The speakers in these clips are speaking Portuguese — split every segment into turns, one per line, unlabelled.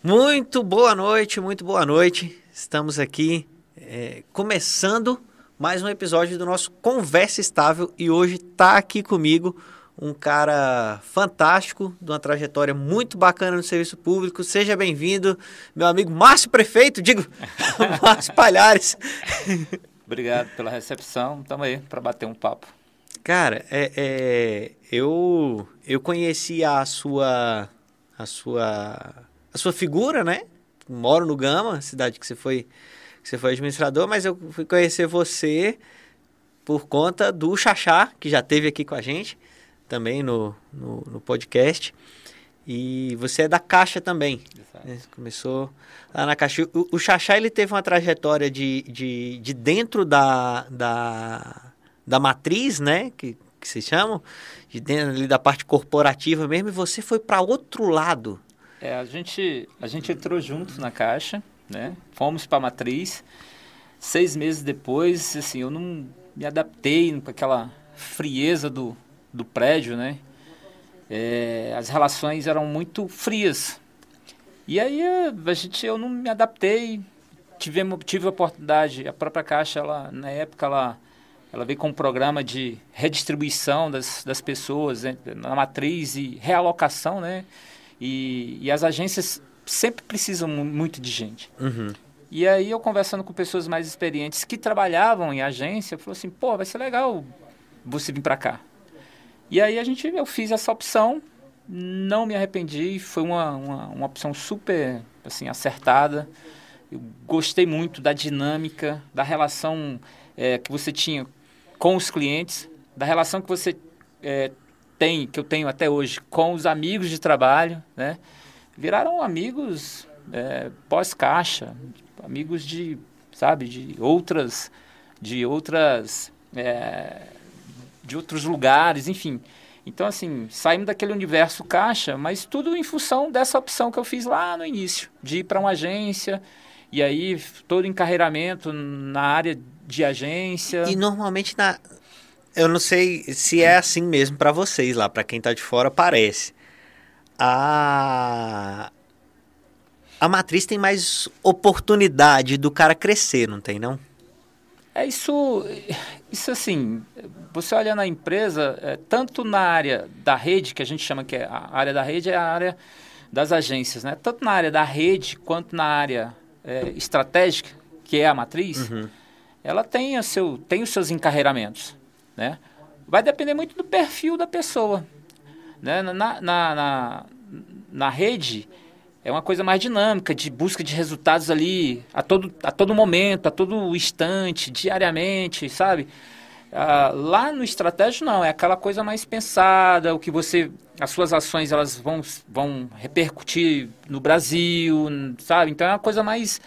Muito boa noite, muito boa noite. Estamos aqui é, começando mais um episódio do nosso Conversa Estável e hoje está aqui comigo um cara fantástico, de uma trajetória muito bacana no serviço público. Seja bem-vindo, meu amigo Márcio Prefeito, digo, Márcio Palhares.
Obrigado pela recepção, estamos aí para bater um papo.
Cara, é, é, eu, eu conheci a sua, a sua, a sua figura, né? Moro no Gama, cidade que você foi, que você foi administrador, mas eu fui conhecer você por conta do Xaxá, que já teve aqui com a gente também no, no, no podcast. E você é da Caixa também. Né? Começou lá na Caixa. O, o Xaxá ele teve uma trajetória de, de, de dentro da, da, da matriz, né? Que, que se chamam, de dentro ali da parte corporativa mesmo, e você foi para outro lado.
É, a gente, a gente entrou junto na Caixa, né? Fomos para a matriz. Seis meses depois, assim, eu não me adaptei com aquela frieza do, do prédio, né? É, as relações eram muito frias. E aí a gente, eu não me adaptei, tive, tive a oportunidade, a própria Caixa, ela, na época, ela, ela veio com um programa de redistribuição das, das pessoas né, na matriz e realocação, né? E, e as agências sempre precisam muito de gente.
Uhum.
E aí eu conversando com pessoas mais experientes que trabalhavam em agência, falou assim, pô, vai ser legal você vir para cá. E aí a gente, eu fiz essa opção, não me arrependi, foi uma, uma, uma opção super assim, acertada. Eu gostei muito da dinâmica, da relação é, que você tinha com os clientes, da relação que você é, tem, que eu tenho até hoje, com os amigos de trabalho, né? Viraram amigos é, pós-caixa, amigos de, sabe, de outras, de outras é, de outros lugares, enfim. Então, assim, saímos daquele universo caixa, mas tudo em função dessa opção que eu fiz lá no início, de ir para uma agência, e aí todo encarreiramento na área de agência.
E normalmente na. Eu não sei se é assim mesmo para vocês lá, para quem está de fora, parece. A. A matriz tem mais oportunidade do cara crescer, não tem, não?
É isso, isso assim, você olha na empresa, é, tanto na área da rede, que a gente chama que é a área da rede, é a área das agências, né? Tanto na área da rede quanto na área é, estratégica, que é a matriz, uhum. ela tem, o seu, tem os seus encarreiramentos, né? Vai depender muito do perfil da pessoa, né? Na, na, na, na rede, é uma coisa mais dinâmica, de busca de resultados ali a todo, a todo momento, a todo instante, diariamente, sabe? Ah, lá no estratégico não, é aquela coisa mais pensada, o que você, as suas ações elas vão, vão repercutir no Brasil, sabe? Então é uma coisa mais,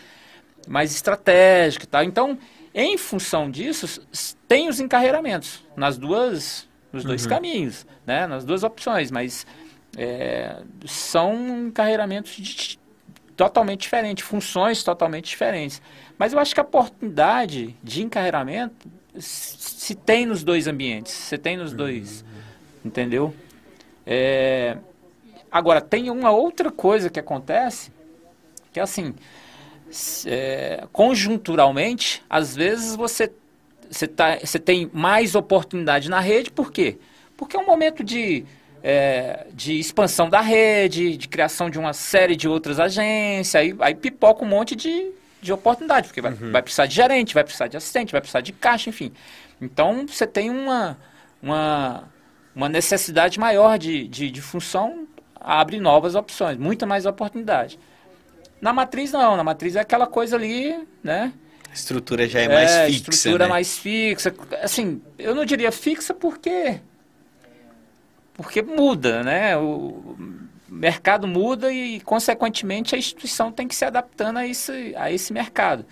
mais estratégica, tá? Então, em função disso, tem os encarreiramentos nas duas, nos dois uhum. caminhos, né? Nas duas opções, mas é, são encarreiramentos de, totalmente diferentes, funções totalmente diferentes. Mas eu acho que a oportunidade de encarreiramento se tem nos dois ambientes, se tem nos dois, entendeu? É, agora, tem uma outra coisa que acontece, que é assim, é, conjunturalmente, às vezes você, você, tá, você tem mais oportunidade na rede, por quê? Porque é um momento de é, de expansão da rede, de criação de uma série de outras agências, aí, aí pipoca um monte de, de oportunidade, porque vai, uhum. vai precisar de gerente, vai precisar de assistente, vai precisar de caixa, enfim. Então você tem uma, uma, uma necessidade maior de, de, de função, abre novas opções, muita mais oportunidade. Na matriz não, na matriz é aquela coisa ali, né?
A estrutura já é, é mais fixa.
estrutura
né?
mais fixa. Assim, eu não diria fixa porque porque muda, né? O mercado muda e, consequentemente, a instituição tem que se adaptando a esse, a esse mercado.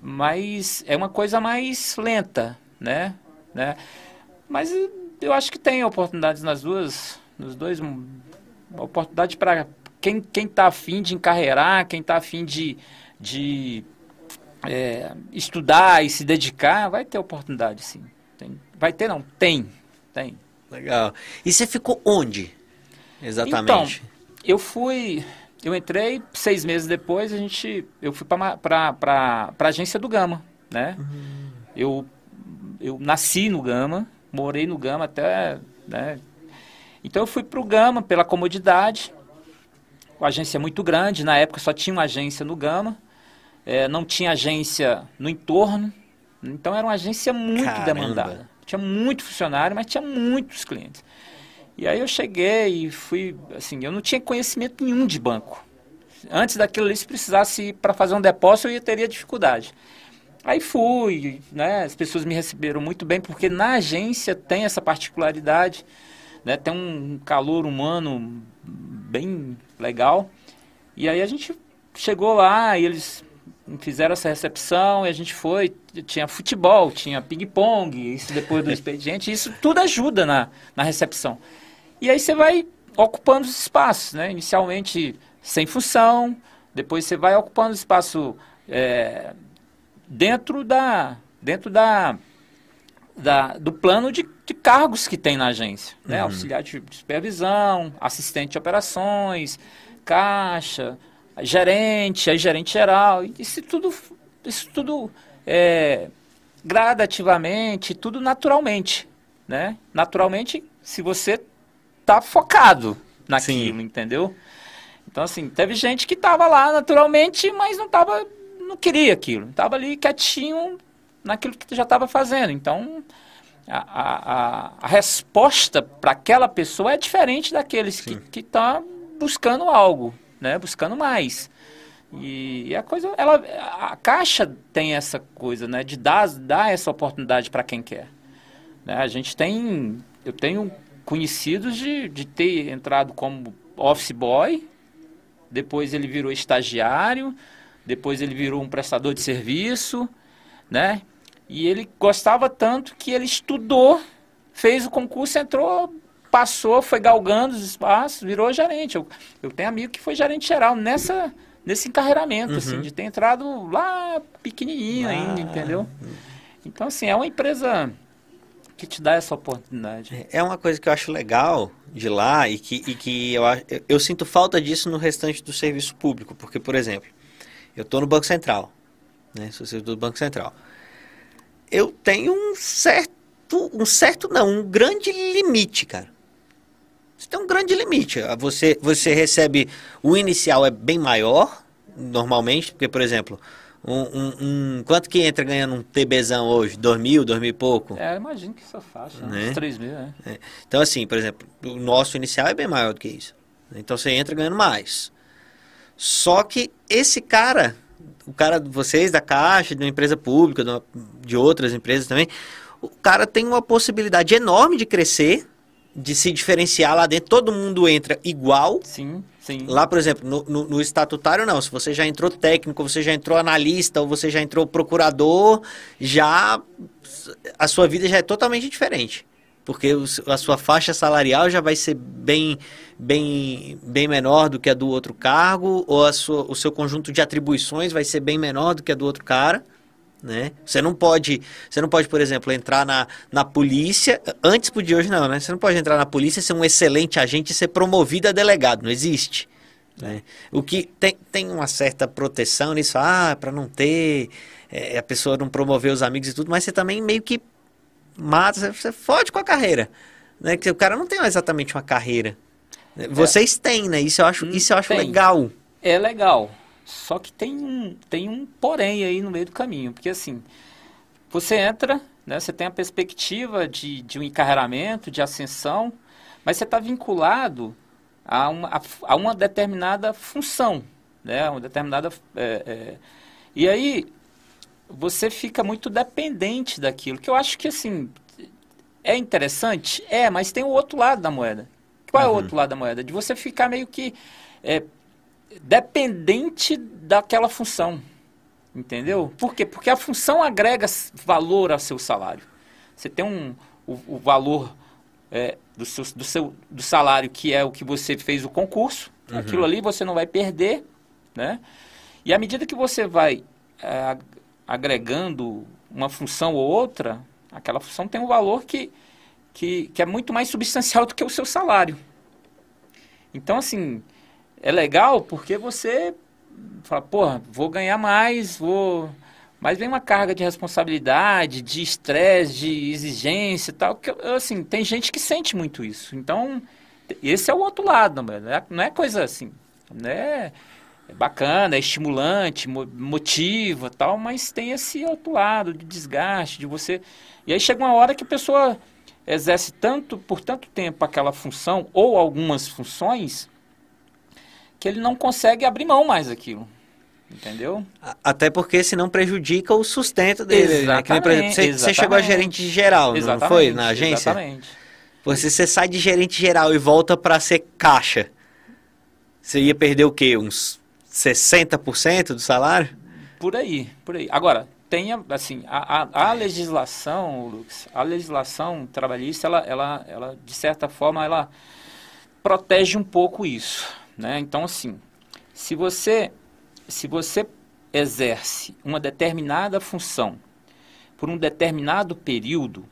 Mas é uma coisa mais lenta, né? né? Mas eu acho que tem oportunidades nas duas, nos dois, oportunidade para quem quem está afim de encarreirar, quem está afim de, de é, estudar e se dedicar, vai ter oportunidade, sim. Tem, vai ter, não? Tem, tem.
Legal. E você ficou onde? Exatamente.
Então, eu fui. eu entrei, seis meses depois, a gente, eu fui para a agência do Gama, né? Uhum. Eu, eu nasci no Gama, morei no Gama até, né? Então eu fui para o Gama pela comodidade, a agência é muito grande, na época só tinha uma agência no Gama, é, não tinha agência no entorno, então era uma agência muito Caramba. demandada. Tinha muito funcionário, mas tinha muitos clientes. E aí eu cheguei e fui, assim, eu não tinha conhecimento nenhum de banco. Antes daquilo ali, se precisasse para fazer um depósito, eu teria dificuldade. Aí fui, né? As pessoas me receberam muito bem, porque na agência tem essa particularidade, né? Tem um calor humano bem legal. E aí a gente chegou lá e eles fizeram essa recepção e a gente foi, tinha futebol, tinha ping-pong, isso depois do expediente, isso tudo ajuda na, na recepção. E aí você vai ocupando os espaços, né? Inicialmente sem função, depois você vai ocupando espaço é, dentro da dentro da, da do plano de, de cargos que tem na agência, né? Uhum. Auxiliar de supervisão, assistente de operações, caixa, gerente, aí gerente geral, isso tudo isso tudo é, gradativamente, tudo naturalmente, né? Naturalmente, se você tá focado naquilo, Sim. entendeu? Então, assim, teve gente que tava lá naturalmente, mas não tava, não queria aquilo. Tava ali quietinho naquilo que já estava fazendo. Então, a, a, a resposta para aquela pessoa é diferente daqueles Sim. que estão tá buscando algo, né? Buscando mais. E a coisa, ela, a caixa tem essa coisa, né? De dar, dar essa oportunidade para quem quer. Né? A gente tem, eu tenho conhecidos de, de ter entrado como office boy, depois ele virou estagiário, depois ele virou um prestador de serviço, né? E ele gostava tanto que ele estudou, fez o concurso, entrou, passou, foi galgando os espaços, virou gerente. Eu, eu tenho amigo que foi gerente geral nessa nesse encarreiramento, assim, uhum. assim, de ter entrado lá pequenininho ah. ainda, entendeu? Então, assim, é uma empresa que te dá essa oportunidade.
É uma coisa que eu acho legal de lá e que, e que eu, eu, eu sinto falta disso no restante do serviço público, porque, por exemplo, eu estou no Banco Central, né, sou servidor do Banco Central. Eu tenho um certo, um certo não, um grande limite, cara. Você tem um grande limite. Você, você recebe, o inicial é bem maior, normalmente, porque, por exemplo, um, um, um, quanto que entra ganhando um TBzão hoje? Dois mil, dois mil e pouco?
É, imagino que essa faixa, né? uns três mil, né?
É. Então, assim, por exemplo, o nosso inicial é bem maior do que isso. Então, você entra ganhando mais. Só que esse cara, o cara de vocês da Caixa, de uma empresa pública, de outras empresas também, o cara tem uma possibilidade enorme de crescer, de se diferenciar lá dentro. Todo mundo entra igual.
Sim. Sim.
Lá, por exemplo, no, no, no, estatutário, não. Se você já entrou técnico, você já entrou analista, ou você já entrou procurador, já a sua vida já é totalmente diferente. Porque a sua faixa salarial já vai ser bem, bem, bem menor do que a do outro cargo, ou a sua, o seu conjunto de atribuições vai ser bem menor do que a do outro cara. Né? Você não pode, você não pode, por exemplo, entrar na, na polícia, antes podia hoje não, né? Você não pode entrar na polícia, ser um excelente agente e ser promovido a delegado, não existe. Né? O que tem, tem uma certa proteção nisso, ah, para não ter, é, a pessoa não promover os amigos e tudo, mas você também meio que mata, você fode com a carreira. Né? Que o cara não tem exatamente uma carreira. Vocês é. têm, né? Isso eu acho, isso eu acho legal.
É legal. Só que tem um, tem um porém aí no meio do caminho, porque assim, você entra, né, você tem a perspectiva de, de um encarreiramento, de ascensão, mas você está vinculado a uma, a, a, uma determinada função, né, uma determinada... É, é, e aí, você fica muito dependente daquilo, que eu acho que, assim, é interessante? É, mas tem o outro lado da moeda. Qual uhum. é o uhum. outro lado da moeda? De você ficar meio que é, dependente daquela função. Entendeu? Por quê? Porque a função agrega valor ao seu salário. Você tem um, o, o valor é, do, seu, do, seu, do salário, que é o que você fez o concurso. Uhum. Aquilo ali você não vai perder. Né? E à medida que você vai é, agregando uma função ou outra, aquela função tem um valor que, que, que é muito mais substancial do que o seu salário. Então, assim, é legal porque você fala, porra, vou ganhar mais, vou. Mas vem uma carga de responsabilidade, de estresse, de exigência e tal. Que, assim, tem gente que sente muito isso. Então, esse é o outro lado, não é, não é coisa assim. Né? É bacana, é estimulante, motiva tal, mas tem esse outro lado de desgaste, de você. E aí chega uma hora que a pessoa exerce tanto por tanto tempo aquela função ou algumas funções que ele não consegue abrir mão mais daquilo. Entendeu?
Até porque senão prejudica o sustento dele. Né? Exatamente, né? você, você, chegou a gerente geral, exatamente, não foi? Na agência? Exatamente. Você, você sai de gerente geral e volta para ser caixa. Você ia perder o quê? Uns 60% do salário?
Por aí, por aí. Agora, tenha, assim, a, a, a legislação, Lucas, a legislação trabalhista, ela, ela, ela, de certa forma, ela protege um pouco isso, né? Então, assim, se você, se você exerce uma determinada função por um determinado período,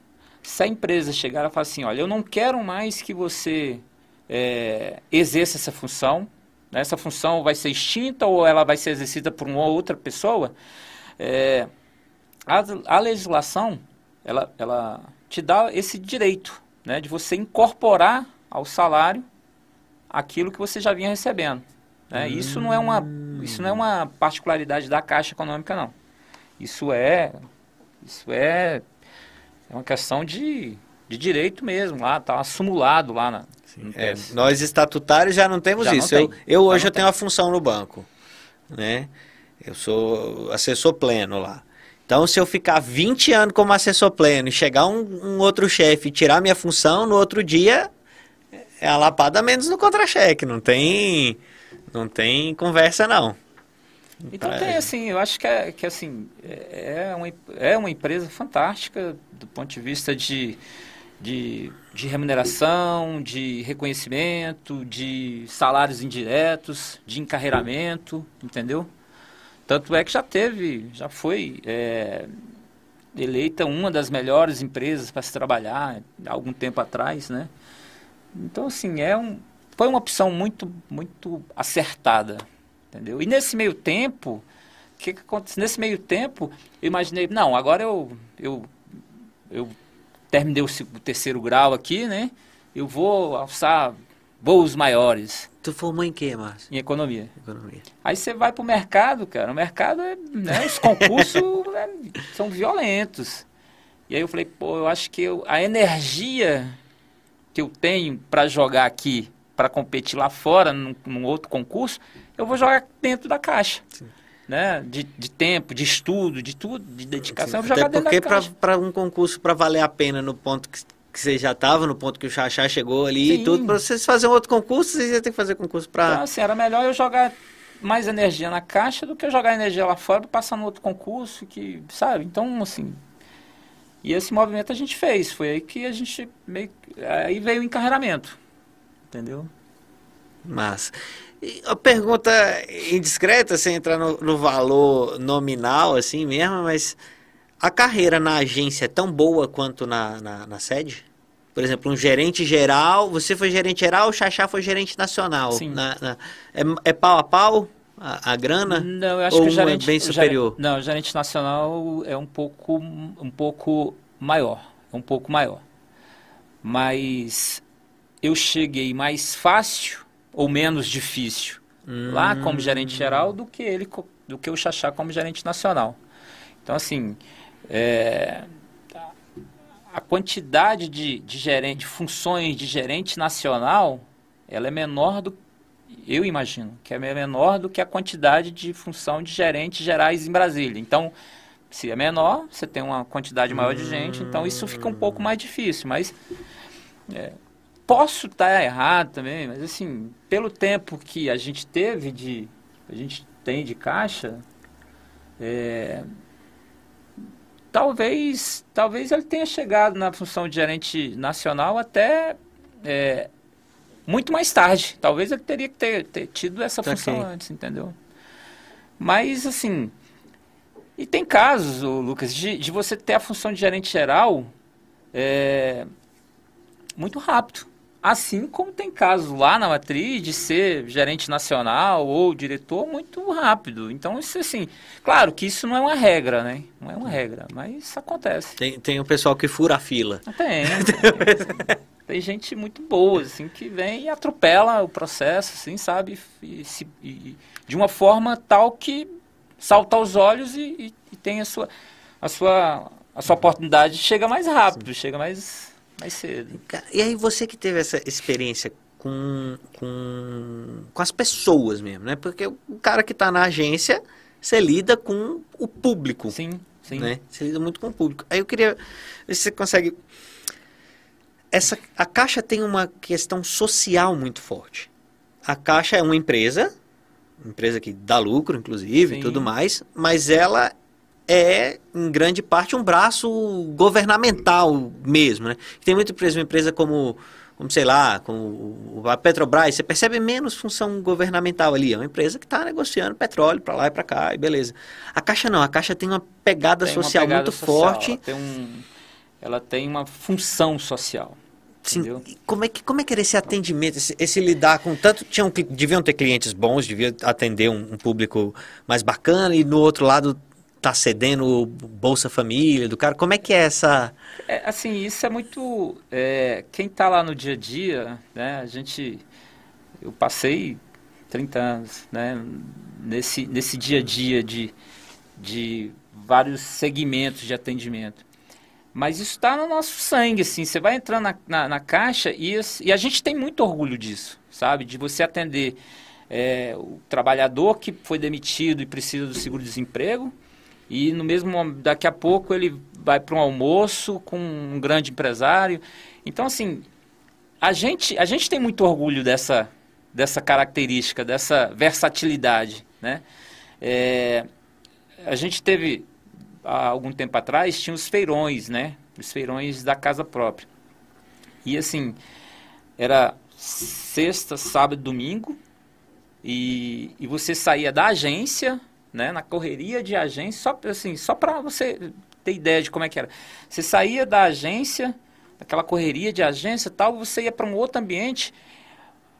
se a empresa chegar e falar assim, olha, eu não quero mais que você é, exerça essa função? Essa função vai ser extinta ou ela vai ser exercida por uma outra pessoa, é, a, a legislação, ela, ela te dá esse direito, né, de você incorporar ao salário aquilo que você já vinha recebendo. Né? Hum. Isso, não é uma, isso não é uma particularidade da Caixa Econômica, não. Isso é, isso é, é uma questão de, de direito mesmo, lá está acumulado lá na...
É, nós estatutários já não temos já isso. Não eu, eu hoje eu tenho uma função no banco, né? Eu sou assessor pleno lá. Então, se eu ficar 20 anos como assessor pleno e chegar um, um outro chefe e tirar minha função, no outro dia é a lapada menos no contra-cheque. Não tem, não tem conversa, não.
Então tem assim, eu acho que é, que assim, é, é, uma, é uma empresa fantástica do ponto de vista de, de, de remuneração, de reconhecimento, de salários indiretos, de encarreiramento, entendeu? Tanto é que já teve, já foi é, eleita uma das melhores empresas para se trabalhar há algum tempo atrás, né? Então, assim, é um, foi uma opção muito, muito acertada, entendeu? E nesse meio tempo, o que, que aconteceu? Nesse meio tempo, eu imaginei, não, agora eu, eu, eu terminei o, o terceiro grau aqui, né? Eu vou alçar voos maiores.
Tu formou em quê, Márcio?
Em economia. Economia. Aí você vai pro mercado, cara. O mercado, é, né, os concursos é, são violentos. E aí eu falei, pô, eu acho que eu, a energia que eu tenho para jogar aqui, para competir lá fora, num, num, outro concurso, eu vou jogar dentro da caixa. Sim. Né? De, de tempo, de estudo, de tudo, de dedicação, Sim.
Até. Porque para um concurso, para valer a pena no ponto que que você já estava no ponto que o Xaxá chegou ali Sim. e tudo, para vocês fazer um outro concurso, vocês iam ter que fazer concurso para...
Então, assim, era melhor eu jogar mais energia na caixa do que eu jogar energia lá fora para passar no outro concurso, que, sabe? Então, assim... E esse movimento a gente fez, foi aí que a gente meio... Aí veio o encarreiramento, entendeu?
Mas a pergunta indiscreta, sem entrar no, no valor nominal, assim mesmo, mas a carreira na agência é tão boa quanto na, na, na sede? Por exemplo, um gerente geral, você foi gerente geral, o Xaxá foi gerente nacional. Sim. Na, na, é, é pau a pau a, a grana?
Não, eu acho
ou
que
o gerente, é bem superior?
O, não, o gerente nacional é um pouco, um pouco maior. É um pouco maior. Mas eu cheguei mais fácil ou menos difícil hum. lá como gerente geral do que ele do que o Xaxá como gerente nacional. Então assim, é, a quantidade de, de, gerente, de funções de gerente nacional, ela é menor do eu imagino que é menor do que a quantidade de função de gerentes gerais em Brasília. Então, se é menor, você tem uma quantidade maior de gente, então isso fica um pouco mais difícil. Mas é, posso estar errado também, mas assim, pelo tempo que a gente teve de, a gente tem de caixa, é, talvez, talvez ele tenha chegado na função de gerente nacional até é, muito mais tarde. Talvez ele teria que ter, ter tido essa função okay. antes, entendeu? Mas, assim, e tem casos, Lucas, de, de você ter a função de gerente geral é, muito rápido. Assim como tem casos lá na matriz de ser gerente nacional ou diretor muito rápido. Então, isso assim, claro que isso não é uma regra, né? Não é uma regra, mas isso acontece.
Tem, tem o pessoal que fura a fila.
Tem. tem, tem gente muito boa, assim, que vem e atropela o processo, assim, sabe? E, se, e, de uma forma tal que salta aos olhos e, e, e tem a sua, a sua, a sua oportunidade chega mais rápido, Sim. chega mais mais cedo.
E aí você que teve essa experiência com, com, com as pessoas mesmo, né? Porque o cara que está na agência, você lida com o público.
Sim, sim.
Né? Você lida muito com o público. Aí eu queria ver se você consegue... Essa, a Caixa tem uma questão social muito forte. A Caixa é uma empresa, empresa que dá lucro, inclusive, e tudo mais, mas ela é, em grande parte, um braço governamental mesmo, né? Tem muita empresa, uma empresa como, como sei lá, como a Petrobras, você percebe menos função governamental ali. É uma empresa que está negociando petróleo para lá e para cá, e beleza. A Caixa não, a Caixa tem uma pegada tem social uma pegada muito social, forte.
Ela tem, um, ela tem uma função social.
Sim, como é que como é que era esse atendimento, esse, esse lidar com tanto tinham deviam ter clientes bons, devia atender um, um, público mais bacana e no outro lado tá cedendo Bolsa Família do cara? Como é que é essa...
É, assim, isso é muito... É, quem está lá no dia a dia, né, a gente... Eu passei 30 anos, né, nesse, nesse dia a dia de, de vários segmentos de atendimento. Mas isso está no nosso sangue, assim. Você vai entrando na, na, na caixa e, e, a gente tem muito orgulho disso, sabe? De você atender é, o trabalhador que foi demitido e precisa do seguro-desemprego, e no mesmo daqui a pouco ele vai para um almoço com um grande empresário. Então assim, a gente a gente tem muito orgulho dessa dessa característica, dessa versatilidade, né? É, a gente teve há algum tempo atrás tinha os feirões, né? Os feirões da casa própria. E assim, era sexta, sábado, domingo, e, e você saía da agência né, na correria de agência, só assim, só para você ter ideia de como é que era. Você saía da agência, daquela correria de agência, tal, você ia para um outro ambiente,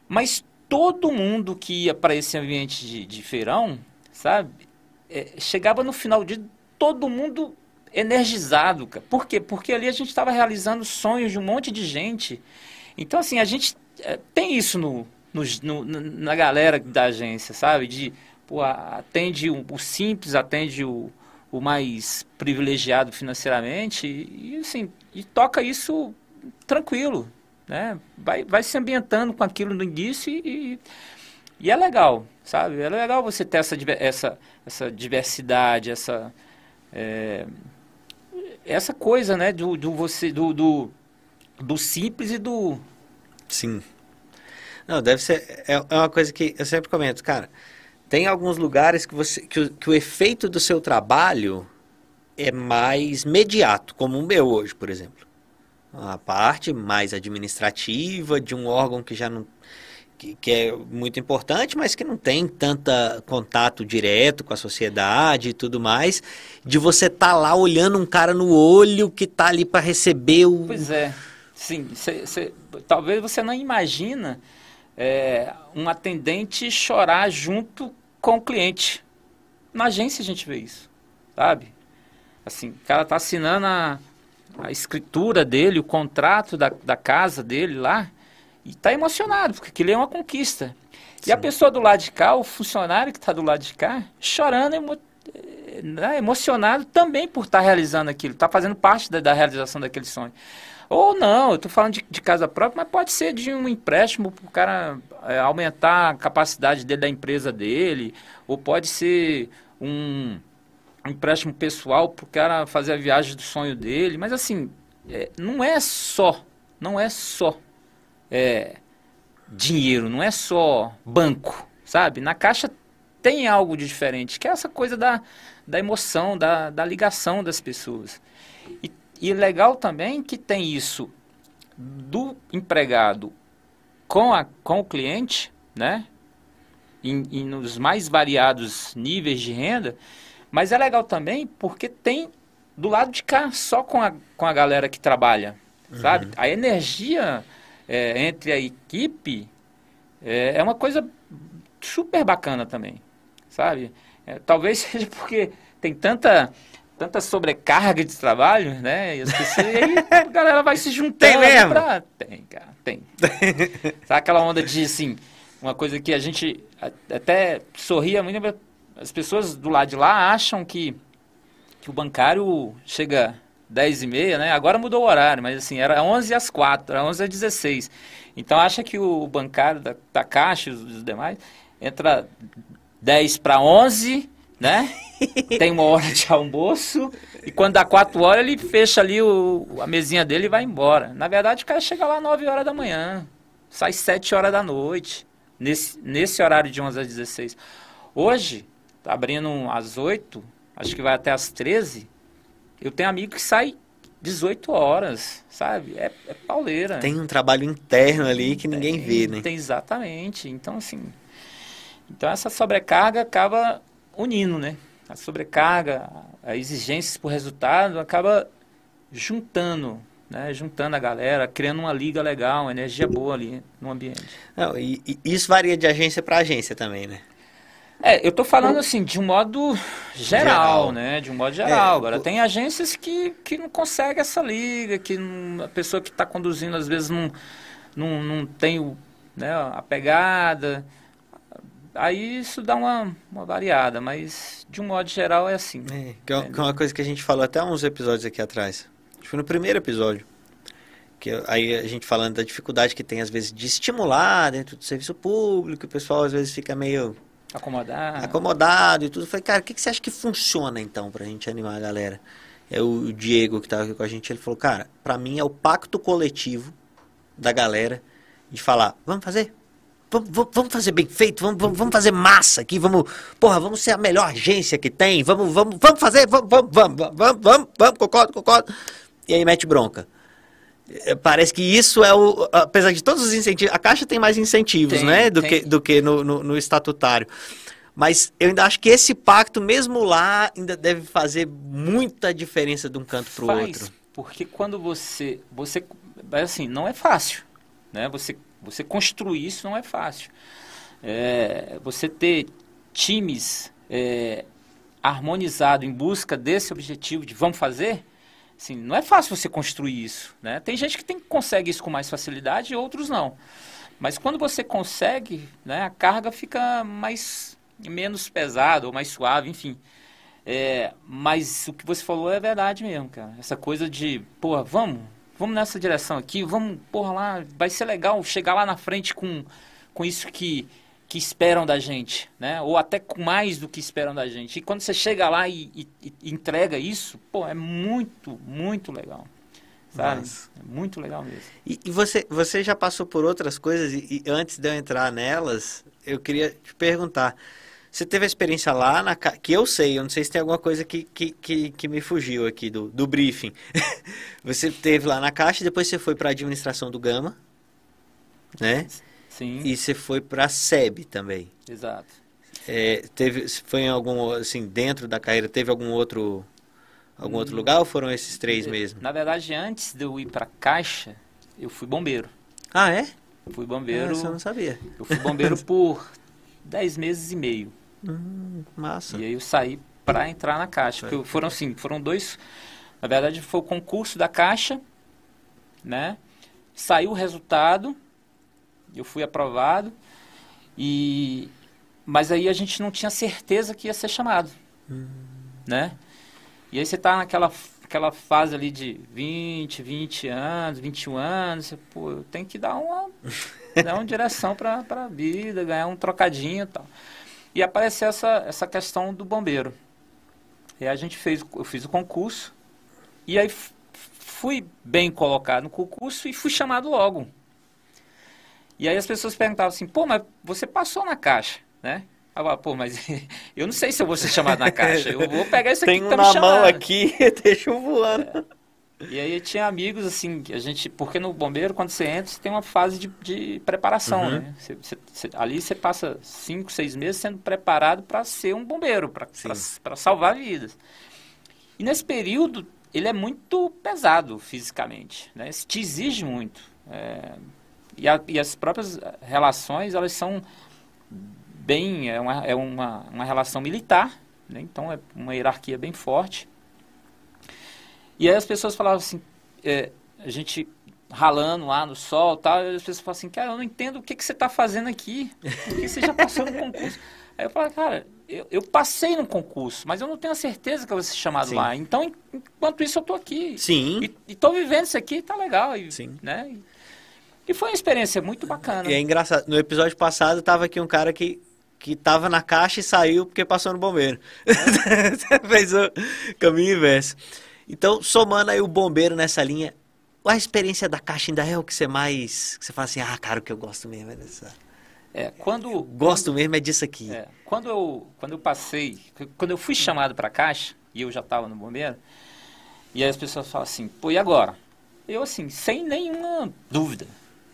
mas todo mundo que ia para esse ambiente de, de feirão, sabe, é, chegava no final de todo mundo energizado, cara. Por quê? Porque ali a gente estava realizando sonhos de um monte de gente. Então, assim, a gente é, tem isso no, no, no, na galera da agência, sabe? De pô, atende o, o simples, atende o, o mais privilegiado financeiramente e, e, assim, e toca isso tranquilo, né? Vai, vai se ambientando com aquilo no início e, e é legal, sabe? É legal você ter essa, essa, essa diversidade, essa, é, essa coisa, né? Do, do, você, do, do, do simples e do...
Sim. Não, deve ser... É, é uma coisa que eu sempre comento, cara tem alguns lugares que, você, que, o, que o efeito do seu trabalho é mais imediato, como o meu hoje, por exemplo. A parte mais administrativa de um órgão que já não que, é muito importante, mas que não tem tanta contato direto com a sociedade e tudo mais, de você estar tá lá olhando um cara no olho que está ali para receber o.
Pois é, sim. Cê, cê, talvez você não imagina é, um atendente chorar junto com o cliente. Na agência a gente vê isso, sabe? Assim, o cara tá assinando a, a escritura dele, o contrato da, da casa dele lá, e tá emocionado, porque aquilo é uma conquista. Sim. E a pessoa do lado de cá, o funcionário que está do lado de cá, chorando, emo, né, emocionado também por estar tá realizando aquilo, está fazendo parte da, da realização daquele sonho. Ou não, eu estou falando de, de, casa própria, mas pode ser de um empréstimo para o cara é, aumentar a capacidade dele da empresa dele, ou pode ser um, empréstimo pessoal para o cara fazer a viagem do sonho dele. Mas assim, é, não é só, não é só é, dinheiro, não é só banco, sabe? Na caixa tem algo de diferente, que é essa coisa da, da emoção, da, da ligação das pessoas. E e legal também que tem isso do empregado com, a, com o cliente, né? E, nos mais variados níveis de renda, mas é legal também porque tem do lado de cá, só com a, com a galera que trabalha, uhum. sabe? A energia é, entre a equipe é, é, uma coisa super bacana também, sabe? É, talvez seja porque tem tanta tanta sobrecarga de trabalho, né? E, as pessoas, e aí a galera vai se juntando.
Tem mesmo?
Pra... Tem, cara, tem. Sabe aquela onda de, assim, uma coisa que a gente até sorria muito, as pessoas do lado de lá acham que, que o bancário chega 10 e meia, né? Agora mudou o horário, mas assim, era 11 às 4, era 11 às 16. Então acha que o bancário da, da Caixa e os demais entra 10 para 11 né? Tem uma hora de almoço e quando dá quatro horas ele fecha ali o, a mesinha dele e vai embora. Na verdade, o cara chega lá 9 horas da manhã, sai 7 horas da noite, nesse, nesse horário de 11 às 16. Hoje, tá abrindo às 8, acho que vai até às 13. Eu tenho amigo que sai 18 horas, sabe? É, é pauleira.
Tem um trabalho interno ali que
tem,
ninguém vê, né?
Tem exatamente. Então, assim. Então, essa sobrecarga acaba unindo, né? A sobrecarga, a exigências por resultado acaba juntando, né? Juntando a galera, criando uma liga legal, uma energia boa ali no ambiente.
Não, e, e isso varia de agência para agência também, né?
É, eu tô falando assim, de um modo geral, geral. né? De um modo geral. É, Agora, tem agências que, que não conseguem essa liga, que não, a pessoa que está conduzindo às vezes não, não, não tem o, né, a pegada. Aí isso dá uma, uma variada, mas de um modo geral é assim.
É, que é, é uma coisa que a gente falou até uns episódios aqui atrás. Acho que foi no primeiro episódio. Que aí a gente falando da dificuldade que tem às vezes de estimular dentro do serviço público, o pessoal às vezes fica meio
acomodado,
acomodado e tudo. Eu falei, cara, o que, que você acha que funciona então pra gente animar a galera? É o Diego que estava aqui com a gente, ele falou, cara, para mim é o pacto coletivo da galera de falar, vamos fazer, Vamos, vamos fazer bem feito, vamos, vamos, fazer massa aqui, vamos, porra, vamos ser a melhor agência que tem, vamos, vamos, vamos fazer, vamos, vamos, vamos, vamos, vamos, vamos, concordo, concordo. E aí mete bronca. É, parece que isso é o. Apesar de todos os incentivos. A Caixa tem mais incentivos, tem, né? Do tem. que, do que no, no, no, estatutário. Mas eu ainda acho que esse pacto, mesmo lá, ainda deve fazer muita diferença de um canto para o outro.
Porque quando você. você assim, não é fácil. Né? Você você construir isso não é fácil. É, você ter times é, harmonizados em busca desse objetivo de vamos fazer, assim, não é fácil você construir isso. Né? Tem gente que tem, consegue isso com mais facilidade e outros não. Mas quando você consegue, né, a carga fica mais menos pesada ou mais suave, enfim. É, mas o que você falou é verdade mesmo, cara. Essa coisa de, porra, vamos, vamos nessa direção aqui, vamos, porra, lá, vai ser legal chegar lá na frente com, com isso que, que esperam da gente, né? Ou até com mais do que esperam da gente. E quando você chega lá e, e, e entrega isso, pô, é muito, muito legal. Sabe? É muito legal mesmo.
E, e, você, você já passou por outras coisas e, e antes de eu entrar nelas, eu queria te perguntar. Você teve a experiência lá, na, que eu sei, eu não sei se tem alguma coisa que, que, que, que me fugiu aqui do, do briefing. você teve lá na Caixa, depois você foi para a administração do Gama, né?
Sim.
E você foi para a SEB também.
Exato.
É, teve, foi em algum, assim, dentro da carreira, teve algum outro, algum hum, outro lugar ou foram esses três mesmo?
Na verdade, antes de eu ir para a Caixa, eu fui bombeiro.
Ah, é?
Fui bombeiro.
Ah, eu não sabia.
Eu fui bombeiro por dez meses e meio.
Hum, massa.
E aí eu saí para entrar na Caixa. Porque foram assim, foram dois. Na verdade, foi o concurso da Caixa, né? Saiu o resultado, eu fui aprovado, e mas aí a gente não tinha certeza que ia ser chamado, hum. né? E aí você tá naquela aquela fase ali de 20, 20 anos, 21 anos, você, pô, eu tenho que dar uma, dar uma direção para a vida, ganhar um trocadinho e tal. E apareceu essa, essa questão do bombeiro. E a gente fez, eu fiz o concurso, e aí fui bem colocado no concurso e fui chamado logo. E aí as pessoas perguntavam assim, pô, mas você passou na caixa, né? Eu falava, pô, mas eu não sei se eu vou ser chamado na caixa. Eu vou pegar isso aqui
Tem
que tá
me
chamando.
mão aqui, deixa eu voando.
É. E aí tinha amigos, assim, que a gente... Porque no bombeiro, quando você entra, você tem uma fase de, de preparação, uhum. né? Você, você, ali você passa cinco, seis meses sendo preparado para ser um bombeiro, para salvar vidas. E nesse período, ele é muito pesado fisicamente, né? Te exige muito. É, e, a, e as próprias relações, elas são bem, é uma, é uma, uma relação militar, né? então é uma hierarquia bem forte. E aí as pessoas falavam assim, é, a gente ralando lá no sol tal, e as pessoas falam assim, cara, eu não entendo o que, que você está fazendo aqui, porque você já passou no concurso. Aí eu falo, cara, eu, eu, passei no concurso, mas eu não tenho a certeza que eu vou ser chamado Sim. lá. Então, enquanto isso, eu estou aqui.
Sim.
E estou vivendo isso aqui, tá legal. E, Sim. Né? E, e foi uma experiência muito bacana.
E é engraçado, no episódio passado tava aqui um cara que que tava na caixa e saiu porque passou no bombeiro. É. Fez o caminho inverso. Então, somando aí o bombeiro nessa linha, a experiência da caixa ainda é o que você mais. Que você fala assim, ah, cara, o que eu gosto mesmo é dessa.
É, quando. Eu
gosto quando, mesmo é disso aqui. É,
quando, eu, quando eu passei, quando eu fui chamado para a caixa, e eu já estava no bombeiro, e aí as pessoas falam assim, pô, e agora? Eu assim, sem nenhuma dúvida.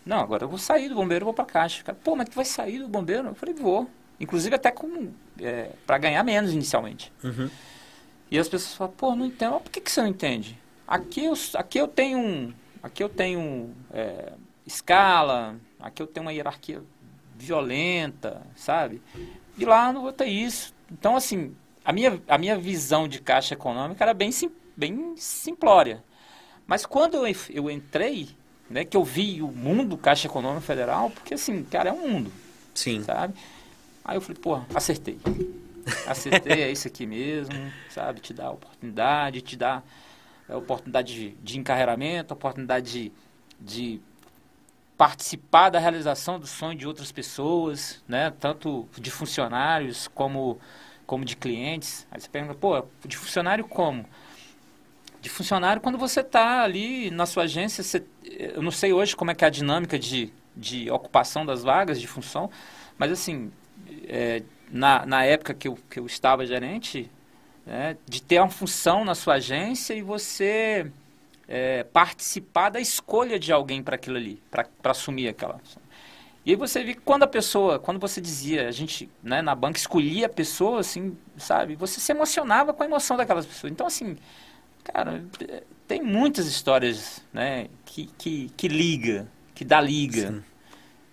Não, agora eu vou sair do bombeiro vou para a caixa. Cara, pô, mas tu vai sair do bombeiro? Eu falei, vou. Inclusive até com é, para ganhar menos inicialmente. Uhum. E as pessoas falam, pô, não entendo. Mas por que, que você não entende? Aqui eu, aqui eu tenho um, aqui eu tenho é, escala, aqui eu tenho uma hierarquia violenta, sabe? E lá não vou ter isso. Então, assim, a minha, a minha visão de caixa econômica era bem, sim, bem simplória. Mas quando eu, eu entrei, né, que eu vi o mundo Caixa Econômica Federal, porque assim, cara, é um mundo.
Sim.
Sabe? Aí eu falei, pô, acertei. Acertei, é isso aqui mesmo, sabe? Te dá oportunidade, te dá oportunidade de, de encarreiramento, oportunidade de, de participar da realização do sonho de outras pessoas, né? Tanto de funcionários como, como de clientes. Aí você pergunta, pô, de funcionário como? de funcionário quando você está ali na sua agência. Você, eu não sei hoje como é que é a dinâmica de, de ocupação das vagas de função, mas assim, é, na, na época que eu, que eu estava gerente, né, de ter uma função na sua agência e você é, participar da escolha de alguém para aquilo ali, para assumir aquela. E aí você vê que quando a pessoa, quando você dizia, a gente né, na banca escolhia a pessoa, assim, sabe, você se emocionava com a emoção daquelas pessoas. Então, assim, Cara, tem muitas histórias, né, que, que, que liga, que dá liga. Sim.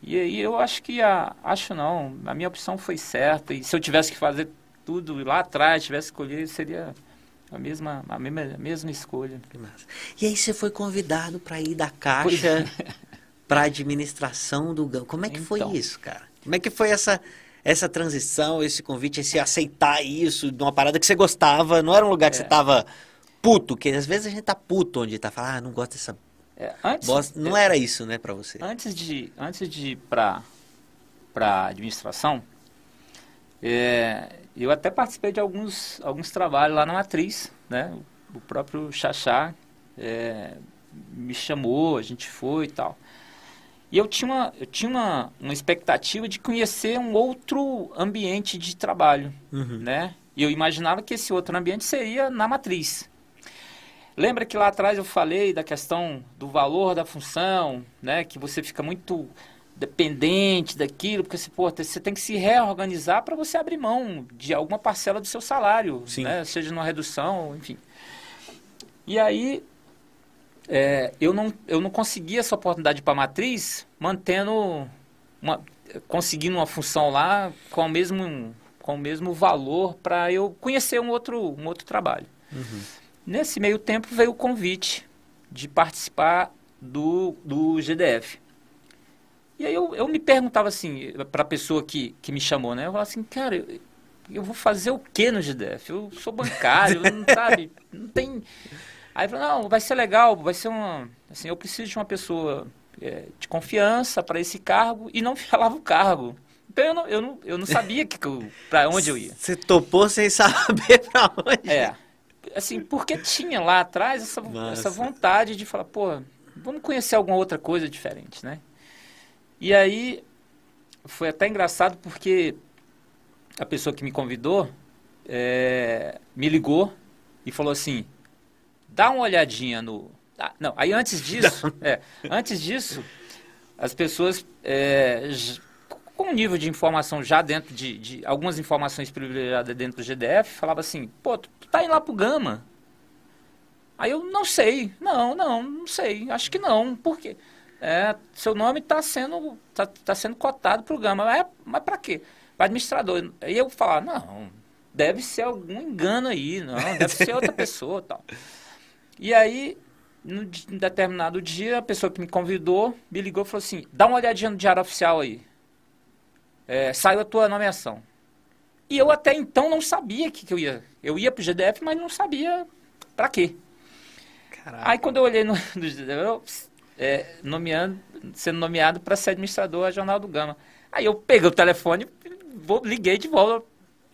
E aí eu acho que a, acho não, a minha opção foi certa. E se eu tivesse que fazer tudo lá atrás, tivesse que escolher, seria a mesma, a mesma, a mesma escolha.
E aí você foi convidado para ir da caixa para administração do GAM. Como é que então, foi isso, cara? Como é que foi essa essa transição, esse convite, esse aceitar isso de uma parada que você gostava, não era um lugar que é. você estava puto, que às vezes a gente tá puto onde tá falando, ah, não gosto dessa é, antes, bosta. Não era isso, né, para você?
Antes de, antes de ir para para administração, é, eu até participei de alguns, alguns trabalhos lá na Matriz, né? O próprio Xaxá é, me chamou, a gente foi e tal. E eu tinha, uma, eu tinha uma, uma expectativa de conhecer um outro ambiente de trabalho, uhum. né? E eu imaginava que esse outro ambiente seria na Matriz. Lembra que lá atrás eu falei da questão do valor da função, né? Que você fica muito dependente daquilo, porque você, pô, você tem que se reorganizar para você abrir mão de alguma parcela do seu salário, né? seja numa redução, enfim. E aí é, eu, não, eu não consegui essa oportunidade para a matriz mantendo uma, conseguindo uma função lá com o mesmo, com o mesmo valor para eu conhecer um outro, um outro trabalho. Uhum. Nesse meio tempo veio o convite de participar do, do GDF. E aí eu, eu me perguntava assim, para a pessoa que, que me chamou, né? Eu falava assim, cara, eu, eu vou fazer o que no GDF? Eu sou bancário, não sabe? Não tem... Aí eu falei, não, vai ser legal, vai ser uma... Assim, eu preciso de uma pessoa é, de confiança para esse cargo e não falava o cargo. Então eu não, eu não, eu não sabia que, para onde eu ia.
Você topou sem saber para onde?
É assim, porque tinha lá atrás essa, essa vontade de falar, pô, vamos conhecer alguma outra coisa diferente, né? E aí foi até engraçado porque a pessoa que me convidou é, me ligou e falou assim, dá uma olhadinha no... Ah, não, aí antes disso, é, antes disso, as pessoas é, com um nível de informação já dentro de, de, algumas informações privilegiadas dentro do GDF, falava assim, pô, tu, tu tá indo lá pro Gama. Aí eu não sei, não, não, não sei, acho que não, por quê? é, seu nome está sendo, tá, tá sendo cotado para o Gama. Mas, mas para quê? Para administrador. E eu falar, não, deve ser algum engano aí, não, deve ser outra pessoa tal. E aí, num determinado dia, a pessoa que me convidou me ligou e falou assim, dá uma olhadinha no diário oficial aí. É, saiu a tua nomeação. E eu até então não sabia que, que eu ia. Eu ia para o GDF, mas não sabia para quê. Caraca. Aí quando eu olhei no, no eu, é, nomeando, sendo nomeado para ser administrador a Jornal do Gama. Aí eu peguei o telefone, vou, liguei de volta.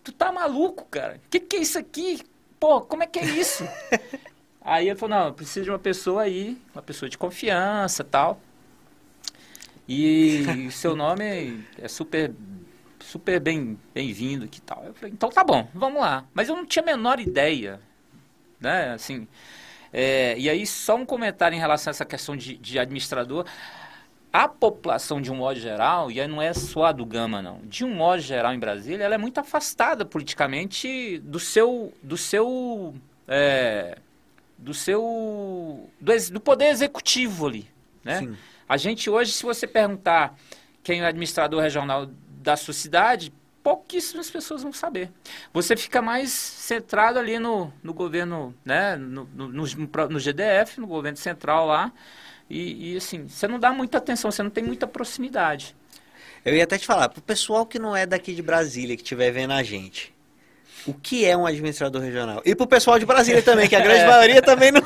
Tu tá maluco, cara? O que, que é isso aqui? Pô, como é que é isso? aí ele falou, não, eu preciso de uma pessoa aí, uma pessoa de confiança tal. E seu nome é super super bem bem-vindo que tal. Eu falei, então tá bom, vamos lá. Mas eu não tinha a menor ideia, né? Assim, é, e aí só um comentário em relação a essa questão de, de administrador. A população, de um modo geral, e aí não é só a do Gama, não. De um modo geral em Brasília, ela é muito afastada politicamente do seu, do seu, é, do seu, do, do poder executivo ali, né? Sim. A gente hoje, se você perguntar quem é o administrador regional da sua cidade, pouquíssimas pessoas vão saber. Você fica mais centrado ali no, no governo, né, no, no, no, no GDF, no governo central lá, e, e, assim, você não dá muita atenção, você não tem muita proximidade.
Eu ia até te falar, para o pessoal que não é daqui de Brasília, que estiver vendo a gente, o que é um administrador regional? E para o pessoal de Brasília também, que a grande é. maioria também não...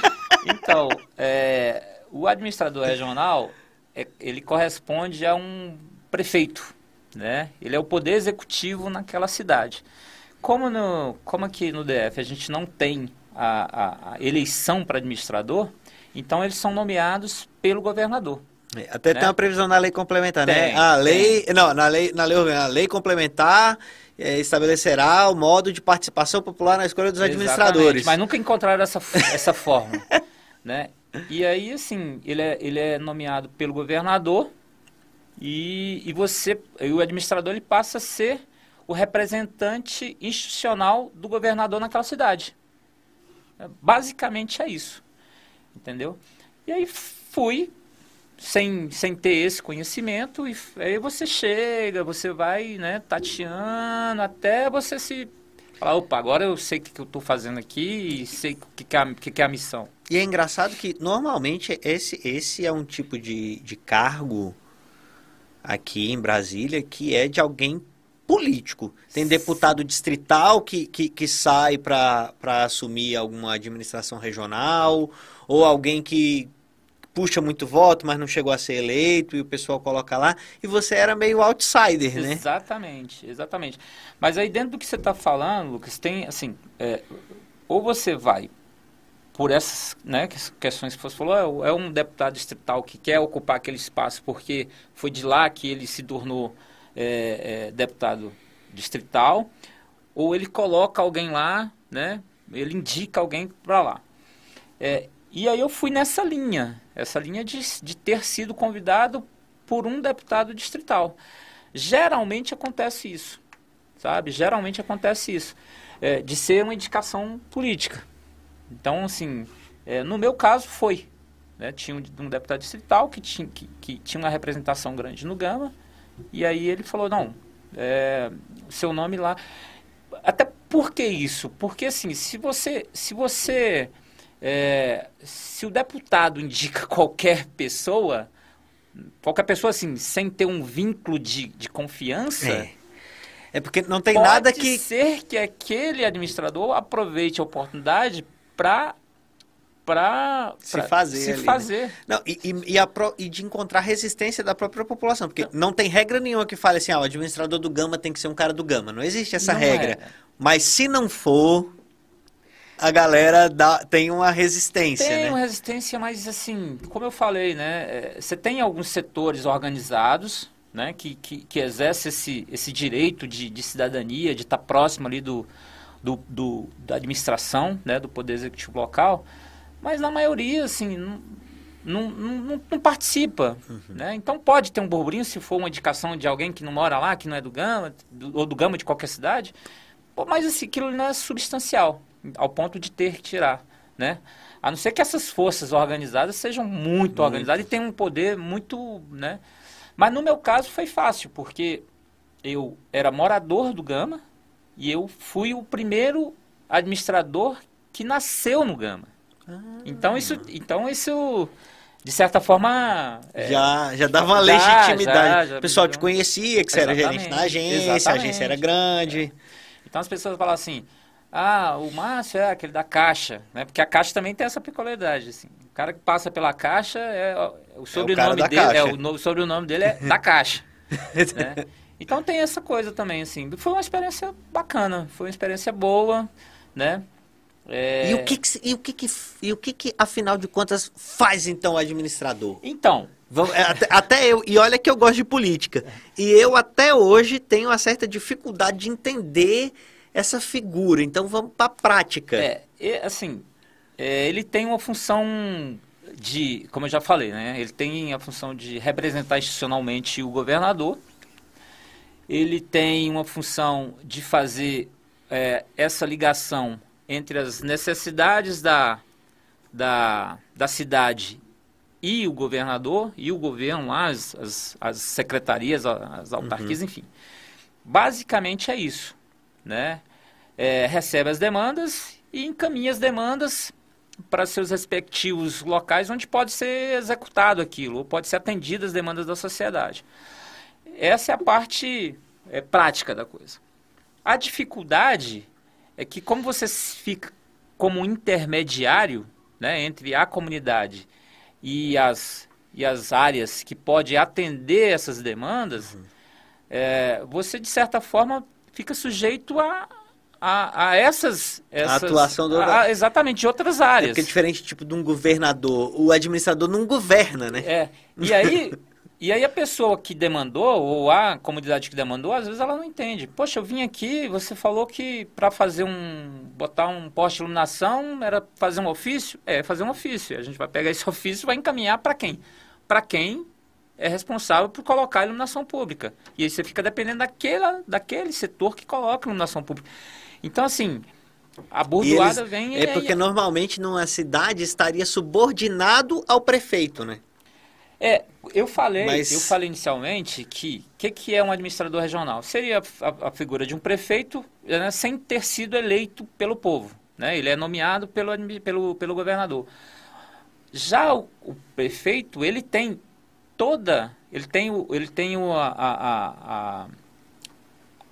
então, é, o administrador regional, é, ele corresponde a um prefeito, né? Ele é o poder executivo naquela cidade. Como, no, como aqui no DF a gente não tem a, a, a eleição para administrador, então eles são nomeados pelo governador.
É, até né? tem uma previsão na lei complementar, né? tem, né? A lei, tem. não, na lei, na lei, a lei complementar é, estabelecerá o modo de participação popular na escolha dos Exatamente, administradores.
Mas nunca encontraram essa, essa forma, né? E aí, assim, ele é, ele é nomeado pelo governador e, e você, e o administrador, ele passa a ser o representante institucional do governador naquela cidade. É, basicamente é isso, entendeu? E aí fui, sem, sem ter esse conhecimento, e aí você chega, você vai, né, tateando, até você se Falar, opa, agora eu sei o que, que eu estou fazendo aqui e sei o que, que, é, que, que é a missão.
E é engraçado que normalmente esse, esse é um tipo de, de cargo aqui em Brasília que é de alguém político. Tem deputado distrital que, que, que sai para assumir alguma administração regional, ou alguém que, puxa muito voto, mas não chegou a ser eleito e o pessoal coloca lá. E você era meio outsider,
né? Exatamente, exatamente. Mas aí dentro do que você está falando, Lucas, tem assim, é, ou você vai por essas né, questões que você falou, é, é um deputado distrital que quer ocupar aquele espaço porque foi de lá que ele se tornou é, é, deputado distrital, ou ele coloca alguém lá, né, ele indica alguém para lá. É, e aí eu fui nessa linha, essa linha de, de ter sido convidado por um deputado distrital. Geralmente acontece isso, sabe? Geralmente acontece isso, é, de ser uma indicação política. Então, assim, é, no meu caso foi. Né? Tinha um, um, deputado distrital que tinha, que, que, tinha uma representação grande no Gama, e aí ele falou, não, é, seu nome lá... Até por que isso? Porque, assim, se você... Se você é, se o deputado indica qualquer pessoa, qualquer pessoa assim, sem ter um vínculo de, de confiança.
É. é porque não tem nada que.
Pode ser que aquele administrador aproveite a oportunidade para para
se fazer.
Se
ali, né?
fazer.
Né? Não, e, e, e, a, e, de encontrar resistência da própria população. Porque não, não tem regra nenhuma que fale assim, ah, o administrador do Gama tem que ser um cara do Gama. Não existe essa não regra. É. Mas se não for, a galera dá, tem uma resistência,
tem
né?
uma resistência, mas assim, como eu falei, né? É, você tem alguns setores organizados, né? Que, que, que exercem esse, esse direito de, de cidadania, de estar próximo ali do, do, do, da administração, né? Do poder executivo local. Mas na maioria, assim, não, não, não, não participa, uhum. né? Então pode ter um burburinho se for uma indicação de alguém que não mora lá, que não é do Gama, do, ou do Gama de qualquer cidade. Mas assim, aquilo não é substancial ao ponto de ter que tirar. né? A não ser que essas forças organizadas sejam muito, muito. organizadas e tenham um poder muito, né? Mas no meu caso foi fácil, porque eu era morador do Gama e eu fui o primeiro administrador que nasceu no Gama. Ah. Então isso, então isso de certa forma
é, já já dava uma legitimidade. Já, já, o pessoal te conhecia, que você era gerente da agência, exatamente. a agência era grande.
Então as pessoas falam assim: ah, o Márcio é aquele da caixa, né? Porque a caixa também tem essa peculiaridade, assim. O cara que passa pela caixa é o sobrenome é o dele, é o sobrenome dele é da caixa. né? Então tem essa coisa também, assim. Foi uma experiência bacana, foi uma experiência boa, né?
É... E o que, que, e o que, que e o que, que afinal de contas faz então o administrador?
Então,
Vamos, é, até, até, eu, e olha que eu gosto de política. E eu até hoje tenho uma certa dificuldade de entender essa figura. Então vamos para a prática.
É, assim, é, ele tem uma função de, como eu já falei, né? Ele tem a função de representar institucionalmente o governador. Ele tem uma função de fazer é, essa ligação entre as necessidades da, da, da cidade e o governador, e o governo lá, as, as, as secretarias, as autarquias, uhum. enfim. Basicamente é isso, né? É, recebe as demandas e encaminha as demandas para seus respectivos locais onde pode ser executado aquilo, ou pode ser atendidas as demandas da sociedade. Essa é a parte é, prática da coisa. A dificuldade é que como você fica como intermediário né, entre a comunidade e as, e as áreas que pode atender essas demandas, uhum. é, você de certa forma fica sujeito a, a, a essas, essas,
a atuação do
a, exatamente de outras áreas. É
porque é diferente tipo de um governador, o administrador não governa, né?
É. E aí E aí a pessoa que demandou, ou a comunidade que demandou, às vezes ela não entende. Poxa, eu vim aqui, você falou que para fazer um. botar um poste de iluminação era fazer um ofício? É, fazer um ofício. A gente vai pegar esse ofício e vai encaminhar para quem? Para quem é responsável por colocar a iluminação pública. E aí você fica dependendo daquela, daquele setor que coloca a iluminação pública. Então, assim, a bordoada vem...
É porque normalmente numa cidade estaria subordinado ao prefeito, né?
É, eu falei, Mas... eu falei inicialmente que o que, que é um administrador regional? Seria a, a figura de um prefeito né, sem ter sido eleito pelo povo. Né? Ele é nomeado pelo, pelo, pelo governador. Já o, o prefeito, ele tem toda, ele tem, o, ele tem o, a, a,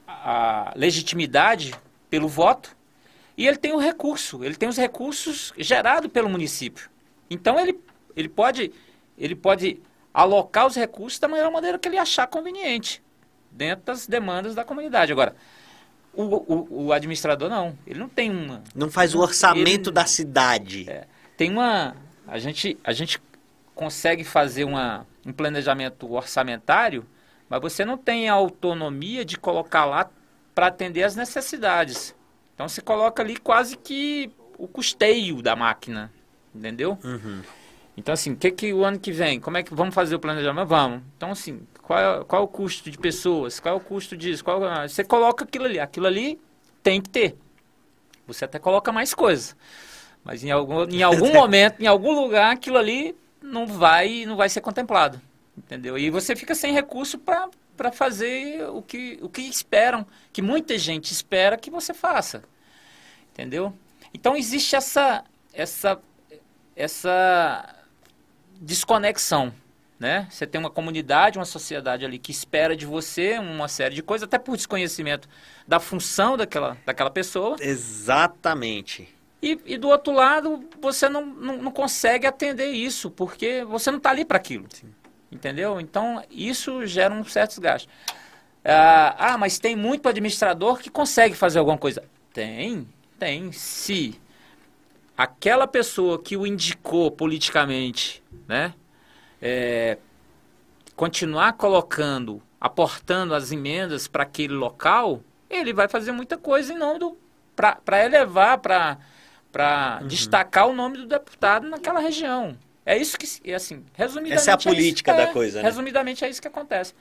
a, a legitimidade pelo voto e ele tem o recurso, ele tem os recursos gerados pelo município. Então ele, ele pode ele pode alocar os recursos da melhor maneira que ele achar conveniente, dentro das demandas da comunidade. Agora, o, o, o administrador não, ele não tem uma...
Não faz o orçamento ele, da cidade.
É, tem uma... A gente, a gente consegue fazer uma, um planejamento orçamentário, mas você não tem a autonomia de colocar lá para atender as necessidades. Então você coloca ali quase que o custeio da máquina, entendeu? Uhum. Então, assim, o que, que o ano que vem? Como é que vamos fazer o planejamento? Vamos. Então, assim, qual é, qual é o custo de pessoas? Qual é o custo disso? Qual, é você coloca aquilo ali. Aquilo ali tem que ter. Você até coloca mais coisas. Mas em algum, em algum momento, em algum lugar, aquilo ali não vai, não vai ser contemplado. Entendeu? E você fica sem recurso para fazer o que, o que esperam, que muita gente espera que você faça. Entendeu? Então existe essa, essa, essa desconexão. Né? Você tem uma comunidade, uma sociedade ali que espera de você uma série de coisas, até por desconhecimento da função daquela, daquela pessoa.
Exatamente.
E, e do outro lado, você não, não, não, consegue atender isso, porque você não está ali para aquilo. Sim. Entendeu? Então, isso gera um certo desgaste. Ah, ah, mas tem muito administrador que consegue fazer alguma coisa. Tem, tem. Se aquela pessoa que o indicou politicamente, né, é, continuar colocando, aportando as emendas para aquele local, ele vai fazer muita coisa em nome do para elevar, para para uhum. destacar o nome do deputado naquela região. É isso que, assim, resumidamente.
Essa é a política
é
da coisa,
né? Resumidamente é isso que acontece.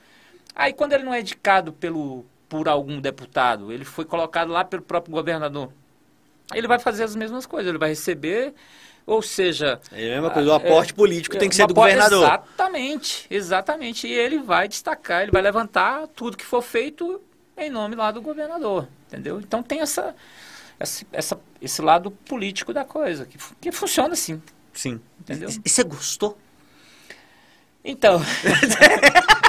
Aí quando ele não é indicado pelo por algum deputado, ele foi colocado lá pelo próprio governador ele vai fazer as mesmas coisas, ele vai receber, ou seja...
É a mesma coisa, o aporte é, político tem que ser do governador.
Exatamente, exatamente. E ele vai destacar, ele vai levantar tudo que for feito em nome lá do governador, entendeu? Então tem essa, essa, essa esse lado político da coisa, que, que funciona assim.
Sim. Entendeu? E, e você gostou?
Então...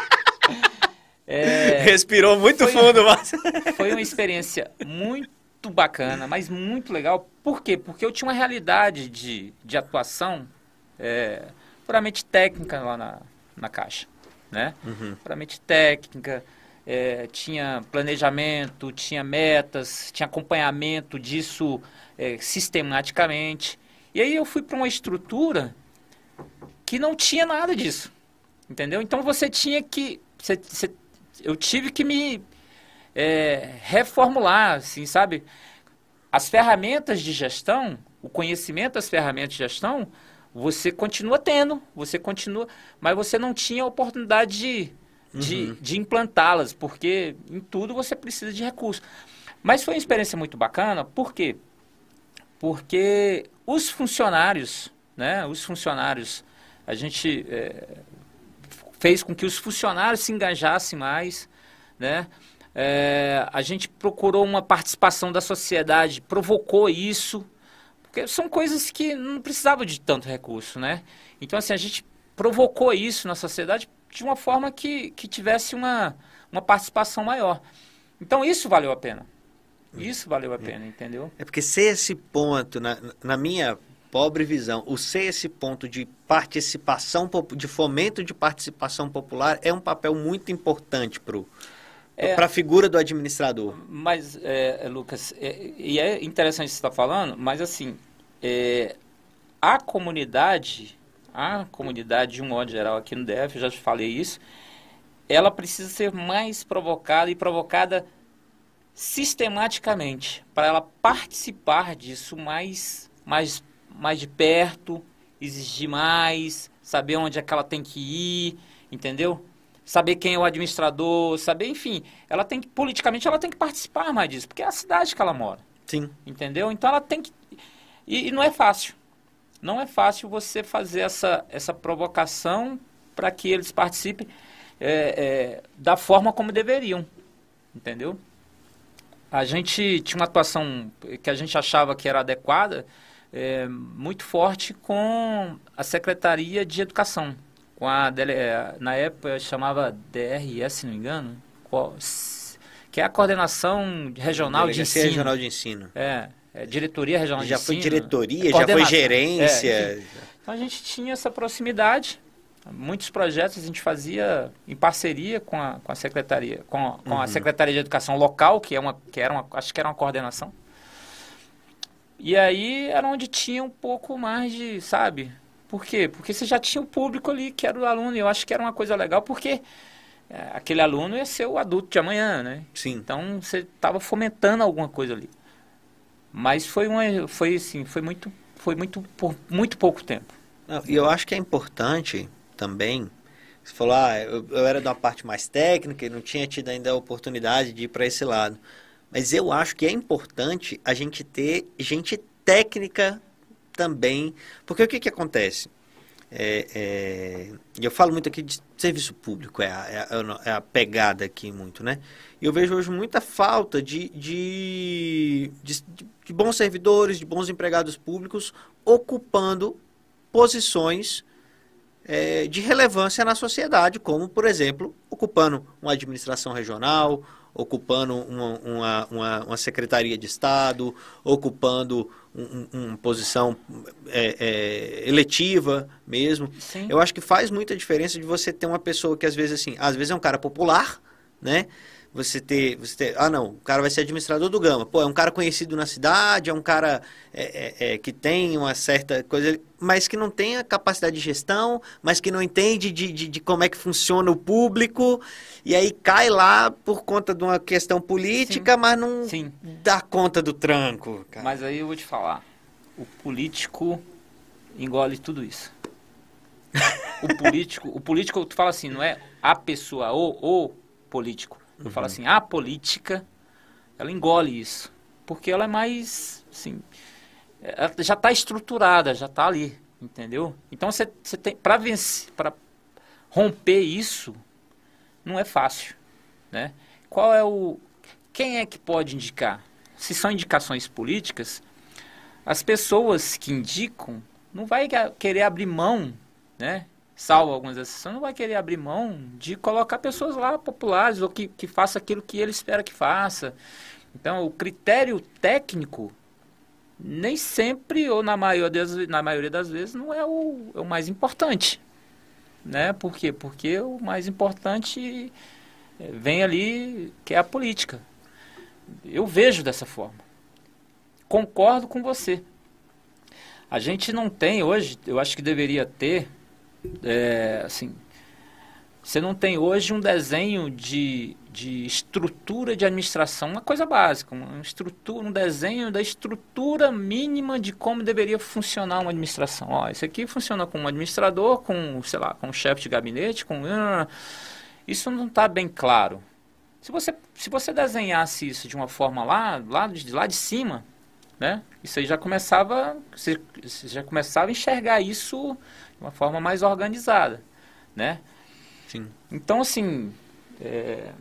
É, Respirou muito foi, fundo, mas...
Foi uma experiência muito bacana, mas muito legal. Por quê? Porque eu tinha uma realidade de, de atuação é, puramente técnica lá na, na Caixa. Né? Uhum. Puramente técnica, é, tinha planejamento, tinha metas, tinha acompanhamento disso é, sistematicamente. E aí eu fui para uma estrutura que não tinha nada disso. Entendeu? Então você tinha que. Você, você eu tive que me é, reformular, assim, sabe? As ferramentas de gestão, o conhecimento das ferramentas de gestão, você continua tendo, você continua, mas você não tinha a oportunidade de, uhum. de, de implantá-las, porque em tudo você precisa de recursos. Mas foi uma experiência muito bacana, por quê? Porque os funcionários, né, os funcionários, a gente é, fez com que os funcionários se engajassem mais, né? É, a gente procurou uma participação da sociedade, provocou isso, porque são coisas que não precisavam de tanto recurso, né? Então, assim, a gente provocou isso na sociedade de uma forma que, que tivesse uma, uma participação maior. Então, isso valeu a pena. Isso valeu a pena, entendeu?
É porque se esse ponto, na, na minha pobre visão. O ser esse ponto de participação, de fomento de participação popular é um papel muito importante para é, a figura do administrador.
Mas, é, Lucas, é, e é interessante você estar tá falando, mas assim, é, a comunidade, a comunidade de um modo geral aqui no DF, eu já te falei isso, ela precisa ser mais provocada e provocada sistematicamente para ela participar disso mais, mais mais de perto, exigir mais, saber onde é que ela tem que ir, entendeu? Saber quem é o administrador, saber, enfim, ela tem que, politicamente, ela tem que participar mais disso, porque é a cidade que ela mora.
Sim.
Entendeu? Então ela tem que. E, e não é fácil. Não é fácil você fazer essa, essa provocação para que eles participem é, é, da forma como deveriam. Entendeu? A gente tinha uma atuação que a gente achava que era adequada, é, muito forte com a Secretaria de Educação. Com a, é, na época chamava DRS, se não me engano, que é a Coordenação Regional de Ensino.
Regional de Ensino.
É, é Diretoria Regional
já
de Ensino.
Já foi diretoria, já foi gerência. É,
então a gente tinha essa proximidade. Muitos projetos a gente fazia em parceria com a, com a secretaria, com, com uhum. a Secretaria de Educação local, que é uma, que era uma, acho que era uma coordenação. E aí era onde tinha um pouco mais de, sabe? Por quê? Porque você já tinha o público ali que era o aluno, e eu acho que era uma coisa legal, porque é, aquele aluno ia ser o adulto de amanhã, né?
Sim.
Então você estava fomentando alguma coisa ali. Mas foi uma, foi assim, foi muito, foi muito por muito pouco tempo.
E eu acho que é importante também. Você falou, ah, eu, eu era de uma parte mais técnica e não tinha tido ainda a oportunidade de ir para esse lado. Mas eu acho que é importante a gente ter gente técnica também. Porque o que, que acontece? É, é, eu falo muito aqui de serviço público, é a, é, a, é a, pegada aqui muito, né? Eu vejo hoje muita falta de, de, de, de bons servidores, de bons empregados públicos ocupando posições é, de relevância na sociedade, como, por exemplo, ocupando uma administração regional, ocupando uma, uma, uma, uma secretaria de Estado, ocupando uma um posição é, é, eletiva mesmo. Sim. Eu acho que faz muita diferença de você ter uma pessoa que às vezes assim, às vezes é um cara popular, né? Você ter, você ter. Ah, não, o cara vai ser administrador do Gama. Pô, é um cara conhecido na cidade, é um cara é, é, é, que tem uma certa coisa, mas que não tem a capacidade de gestão, mas que não entende de, de, de como é que funciona o público, e aí cai lá por conta de uma questão política, Sim. mas não Sim. dá conta do tranco.
Cara. Mas aí eu vou te falar: o político engole tudo isso. o político, o político, tu fala assim, não é a pessoa, ou o político uhum. falo assim, a política, ela engole isso. porque ela é mais, assim, ela já está estruturada, já está ali, entendeu? Então você, você tem, para vencer, para romper isso, não é fácil, né? Qual é o, quem é que pode indicar? Se são indicações políticas, as pessoas que indicam não vai querer abrir mão, né? Salvo algumas exceções, não vai querer abrir mão de colocar pessoas lá populares ou que, que faça aquilo que ele espera que faça. Então, o critério técnico nem sempre, ou na maioria das, na maioria das vezes, não é o, é o mais importante. Né? Por quê? Porque o mais importante eh, vem ali, que é a política. Eu vejo dessa forma. Concordo com você. A gente não tem hoje, eu acho que deveria ter, é, assim, você não tem hoje um desenho de, de estrutura de administração, uma coisa básica, uma estrutura, um desenho da estrutura mínima de como deveria funcionar uma administração. Ó, isso aqui funciona com um administrador, com, sei lá, com um chefe de gabinete, com... Isso não está bem claro. Se você, se você desenhasse isso de uma forma lá, lá de, lá de cima, né? Isso aí já começava, você, você já começava a enxergar isso de uma forma mais organizada, né?
Sim.
Então, assim, é,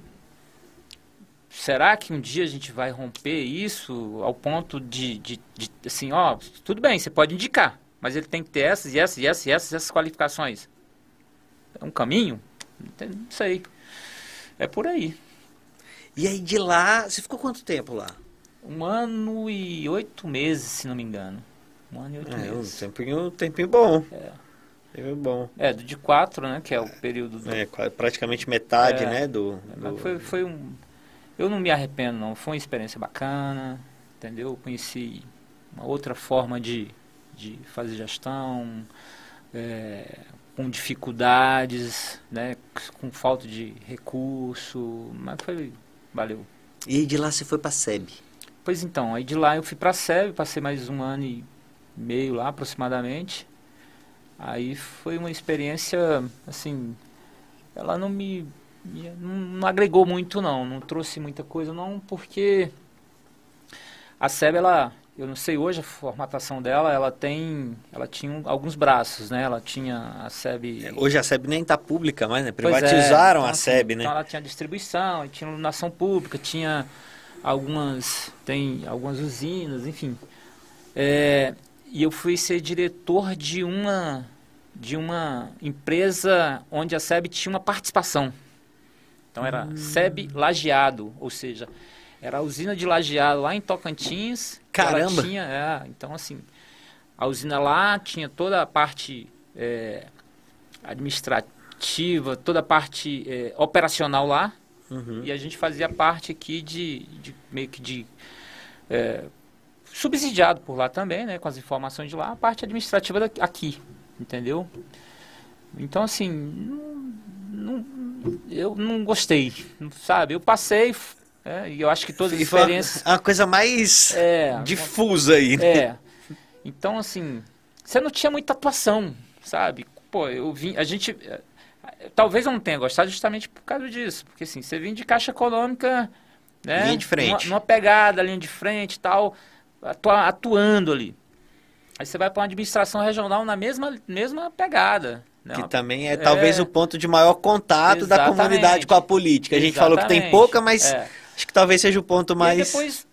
será que um dia a gente vai romper isso ao ponto de, de, de, assim, ó, tudo bem, você pode indicar, mas ele tem que ter essas e essas e essas e essas, essas qualificações. É um caminho? Não sei. É por aí.
E aí de lá, você ficou quanto tempo lá?
Um ano e oito meses, se não me engano. Um ano e oito é, meses.
Um tempinho, um tempinho bom. É. É bom.
É, do de quatro, né? Que é o período do...
É, praticamente metade, é, né? Do, do...
Foi, foi um... Eu não me arrependo, não. Foi uma experiência bacana, entendeu? Eu conheci uma outra forma de, de fazer gestão, é, com dificuldades, né? Com falta de recurso, mas foi... Valeu.
E de lá você foi para a SEB?
Pois então, aí de lá eu fui para a SEB, passei mais um ano e meio lá aproximadamente. Aí foi uma experiência, assim, ela não me, me não, não, agregou muito não, não trouxe muita coisa não, porque a SEB, ela, eu não sei hoje a formatação dela, ela tem, ela tinha alguns braços, né? Ela tinha a SEB...
É, hoje a SEB nem está pública mais, né? Privatizaram é, então, a SEB,
assim,
né?
Então ela tinha distribuição, tinha iluminação pública, tinha algumas, tem algumas usinas, enfim. É, e eu fui ser diretor de uma de uma empresa onde a SEB tinha uma participação. Então era hum. SEB Lajeado, ou seja, era a usina de Lajeado lá em Tocantins.
Caramba!
Tinha, é, então assim, a usina lá tinha toda a parte é, administrativa, toda a parte é, operacional lá. Uhum. E a gente fazia parte aqui de, de meio que de é, subsidiado por lá também, né, com as informações de lá, a parte administrativa daqui, aqui, entendeu? Então, assim, não, não, eu não gostei, sabe? Eu passei, é, e eu acho que todas as experiências...
A coisa mais é, difusa aí,
né? É. Então, assim, você não tinha muita atuação, sabe? Pô, eu vim... A gente... É, talvez eu não tenha gostado justamente por causa disso. Porque, assim, você vinha de caixa econômica... Né?
Linha de frente.
Numa, numa pegada, linha de frente e tal atua, atuando ali. Aí você vai para uma administração regional na mesma, mesma pegada.
Né? Que também é, é, talvez o ponto de maior contato Exatamente. da comunidade com a política. A gente Exatamente. falou que tem pouca, mas é. acho que talvez seja o ponto mais.
E depois,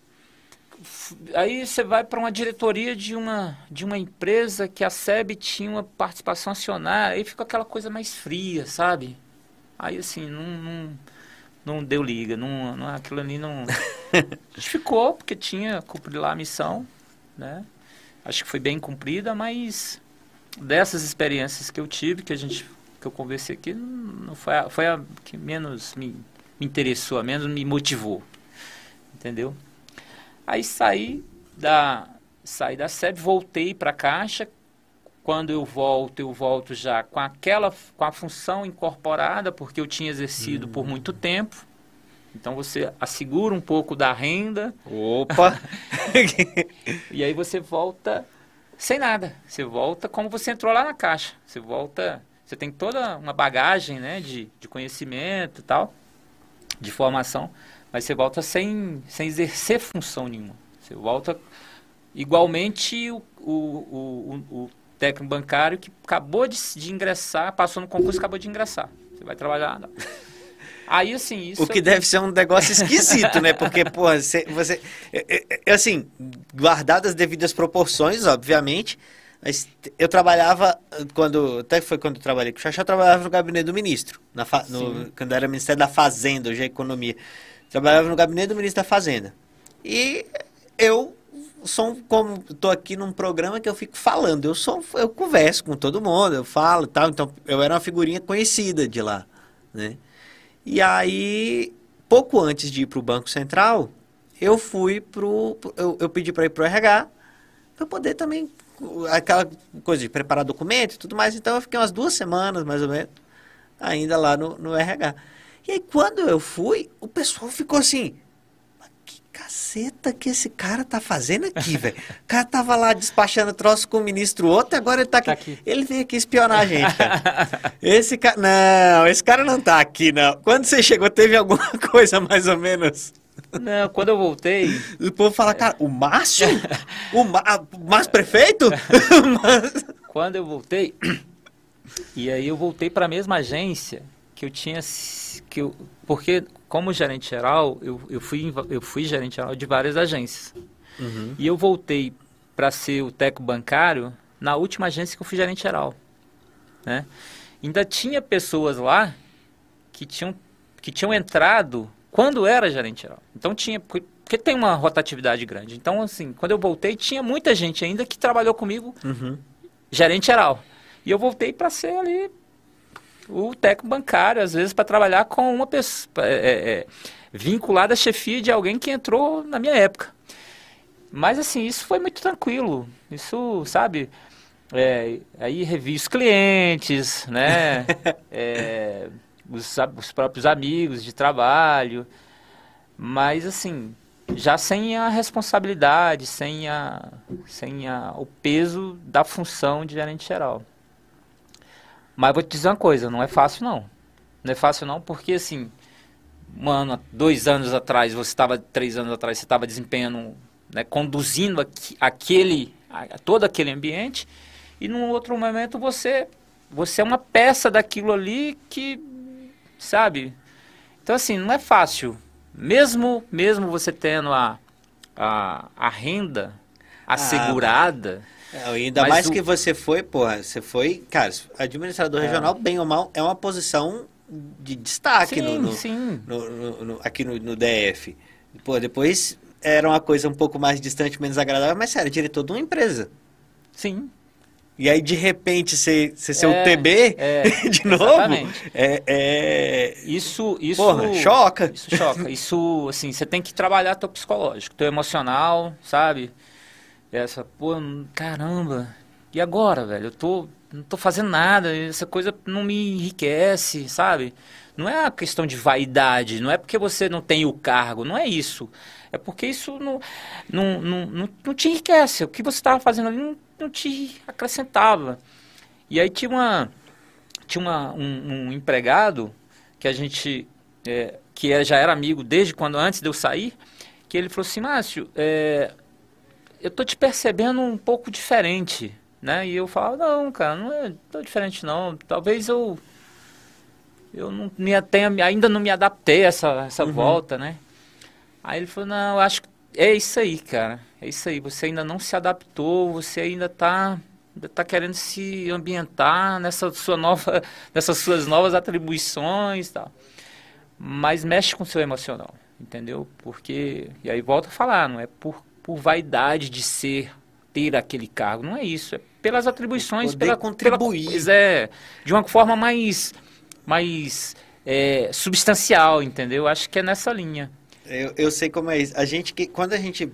aí você vai para uma diretoria de uma, de uma empresa que a SEB tinha uma participação acionária, aí fica aquela coisa mais fria, sabe? Aí assim, não, não não deu liga, não, não aquilo ali não ficou porque tinha cumprido lá a missão, né? Acho que foi bem cumprida, mas dessas experiências que eu tive, que a gente que eu conversei aqui, não foi a, foi a que menos me, me interessou, a menos me motivou, entendeu? Aí saí da saí da SEB, voltei para a Caixa. Quando eu volto, eu volto já com aquela com a função incorporada, porque eu tinha exercido por muito tempo. Então você assegura um pouco da renda.
Opa!
e aí você volta sem nada. Você volta como você entrou lá na caixa. Você volta. Você tem toda uma bagagem né, de, de conhecimento e tal, de formação, mas você volta sem, sem exercer função nenhuma. Você volta igualmente o, o, o, o técnico bancário que acabou de, de, ingressar, passou no concurso e acabou de ingressar. Você vai trabalhar. Aí, assim, isso...
O que deve ser um negócio esquisito, né? Porque, pô, você... você assim, guardadas as devidas proporções, obviamente, mas eu trabalhava, quando até foi quando eu trabalhei com o Xaxá, eu trabalhava no gabinete do ministro, na no, quando era Ministério da Fazenda, hoje é Economia. Trabalhava no gabinete do ministro da Fazenda. E eu sou como estou aqui num programa que eu fico falando, eu sou eu converso com todo mundo, eu falo, tal, então eu era uma figurinha conhecida de lá, né? E aí, pouco antes de ir para o Banco Central, eu fui pro. Eu, eu pedi para ir para o RH para poder também. Aquela coisa de preparar documento e tudo mais. Então eu fiquei umas duas semanas, mais ou menos, ainda lá no, no RH. E aí, quando eu fui, o pessoal ficou assim. Que caceta que esse cara tá fazendo aqui, velho? O cara tava lá despachando troço com o ministro outro, e agora ele tá aqui. Tá aqui. Ele veio aqui espionar a gente, cara. Esse cara. Não, esse cara não tá aqui, não. Quando você chegou, teve alguma coisa mais ou menos.
Não, quando eu voltei.
O povo fala, cara, o Márcio? o, Ma... o Márcio Prefeito?
quando eu voltei. E aí eu voltei para a mesma agência que eu tinha. Que eu, porque, como gerente geral, eu, eu, fui, eu fui gerente geral de várias agências. Uhum. E eu voltei para ser o teco bancário na última agência que eu fui gerente geral. Né? Ainda tinha pessoas lá que tinham, que tinham entrado quando era gerente geral. Então tinha. Porque tem uma rotatividade grande. Então, assim, quando eu voltei, tinha muita gente ainda que trabalhou comigo uhum. gerente geral. E eu voltei para ser ali o técnico bancário, às vezes para trabalhar com uma pessoa é, é, é, vinculada à chefia de alguém que entrou na minha época. Mas assim, isso foi muito tranquilo. Isso, sabe? É, aí revi os clientes, né? é, os, os próprios amigos de trabalho. Mas assim, já sem a responsabilidade, sem, a, sem a, o peso da função de gerente geral. Mas vou te dizer uma coisa, não é fácil não. Não é fácil não, porque assim, um ano, dois anos atrás, você estava, três anos atrás, você estava desempenhando, né, conduzindo aquele, todo aquele ambiente, e num outro momento você, você é uma peça daquilo ali que, sabe? Então assim, não é fácil. Mesmo, mesmo você tendo a, a, a renda ah, assegurada... Ah,
é, ainda Mas mais o... que você foi, porra, você foi, cara, administrador é. regional, bem ou mal, é uma posição de destaque sim, no, no, sim. No, no, aqui no, DF. Pô, depois era uma coisa um pouco mais distante, menos agradável, mas era diretor de uma empresa.
Sim.
E aí, de repente, você, você ser é, o TB é, de novo. Exatamente. É, é...
Isso, isso.
Porra, choca.
Isso choca. Isso, assim, você tem que trabalhar teu psicológico, teu emocional, sabe? Essa, pô, caramba, e agora, velho? Eu tô, não tô fazendo nada, essa coisa não me enriquece, sabe? Não é uma questão de vaidade, não é porque você não tem o cargo, não é isso. É porque isso não, não, não, não, não te enriquece. O que você estava fazendo ali não, não te acrescentava. E aí tinha, uma, tinha uma, um, um empregado que a gente, é, que já era amigo desde quando, antes de eu sair, que ele falou assim, Márcio, é, eu tô te percebendo um pouco diferente, né? E eu falava, não, cara, não é tô diferente não. Talvez eu eu não me tenha, ainda não me adaptei a essa, essa uhum. volta, né? Aí ele falou, não, eu acho que é isso aí, cara. É isso aí. Você ainda não se adaptou, você ainda tá, ainda tá querendo se ambientar nessa sua nova, nessas suas novas atribuições tal. Mas mexe com o seu emocional, entendeu? Porque, e aí volta a falar, não é por por vaidade de ser, ter aquele cargo. Não é isso. É pelas atribuições,
pela contribuir.
Pela, é, de uma forma mais, mais é, substancial, entendeu? Acho que é nessa linha.
Eu, eu sei como é isso. A gente que quando a gente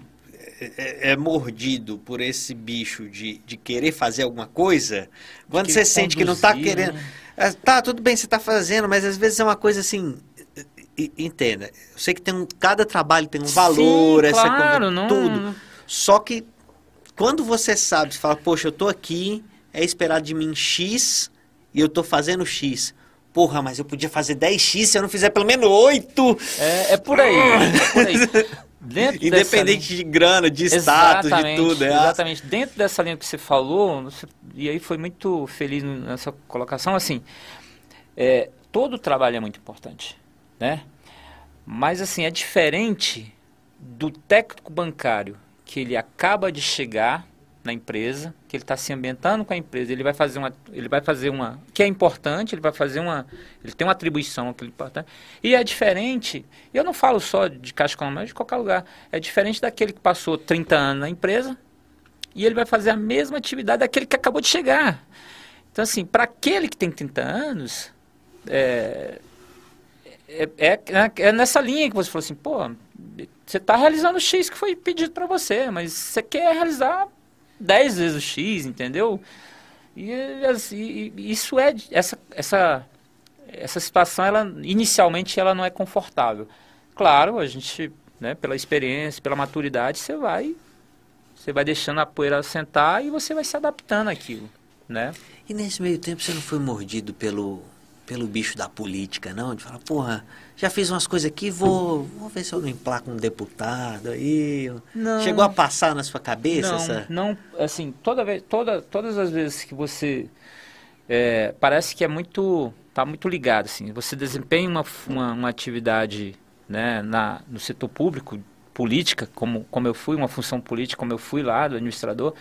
é, é, é mordido por esse bicho de, de querer fazer alguma coisa, quando você sente que não está querendo, né? é, tá tudo bem, você está fazendo, mas às vezes é uma coisa assim entenda, eu sei que tem um, cada trabalho tem um valor,
Sim, claro, não...
tudo. Só que quando você sabe, você fala, poxa, eu tô aqui, é esperado de mim X e eu tô fazendo X. Porra, mas eu podia fazer 10x se eu não fizer pelo menos 8.
É, é por aí. É por aí. Dentro
Independente linha... de grana, de status, de tudo. É
exatamente. Dentro dessa linha que você falou, e aí foi muito feliz nessa colocação, assim, é, todo trabalho é muito importante, né? Mas, assim, é diferente do técnico bancário que ele acaba de chegar na empresa, que ele está se ambientando com a empresa, ele vai fazer uma, ele vai fazer uma, que é importante, ele vai fazer uma, ele tem uma atribuição que é importante. E é diferente, eu não falo só de Caixa Econômica, mas de qualquer lugar, é diferente daquele que passou 30 anos na empresa e ele vai fazer a mesma atividade daquele que acabou de chegar. Então, assim, para aquele que tem 30 anos, é, é, é, é, nessa linha que você falou assim, pô, você está realizando o X que foi pedido para você, mas você quer realizar 10 vezes o X, entendeu? E, assim, isso é essa essa essa situação ela inicialmente ela não é confortável. Claro, a gente, né, pela experiência, pela maturidade, você vai você vai deixando a poeira sentar e você vai se adaptando àquilo, né?
E nesse meio tempo você não foi mordido pelo pelo bicho da política, não? De falar, porra, já fiz umas coisas aqui, vou, vou ver se eu não emplaco um deputado aí. Não, Chegou a passar na sua cabeça
não,
essa?
Não, assim, toda vez, toda, todas as vezes que você é, parece que é muito, tá muito ligado, assim, você desempenha uma, uma, uma atividade, né, na, no setor público, política, como, como eu fui, uma função política, como eu fui lá, do administrador,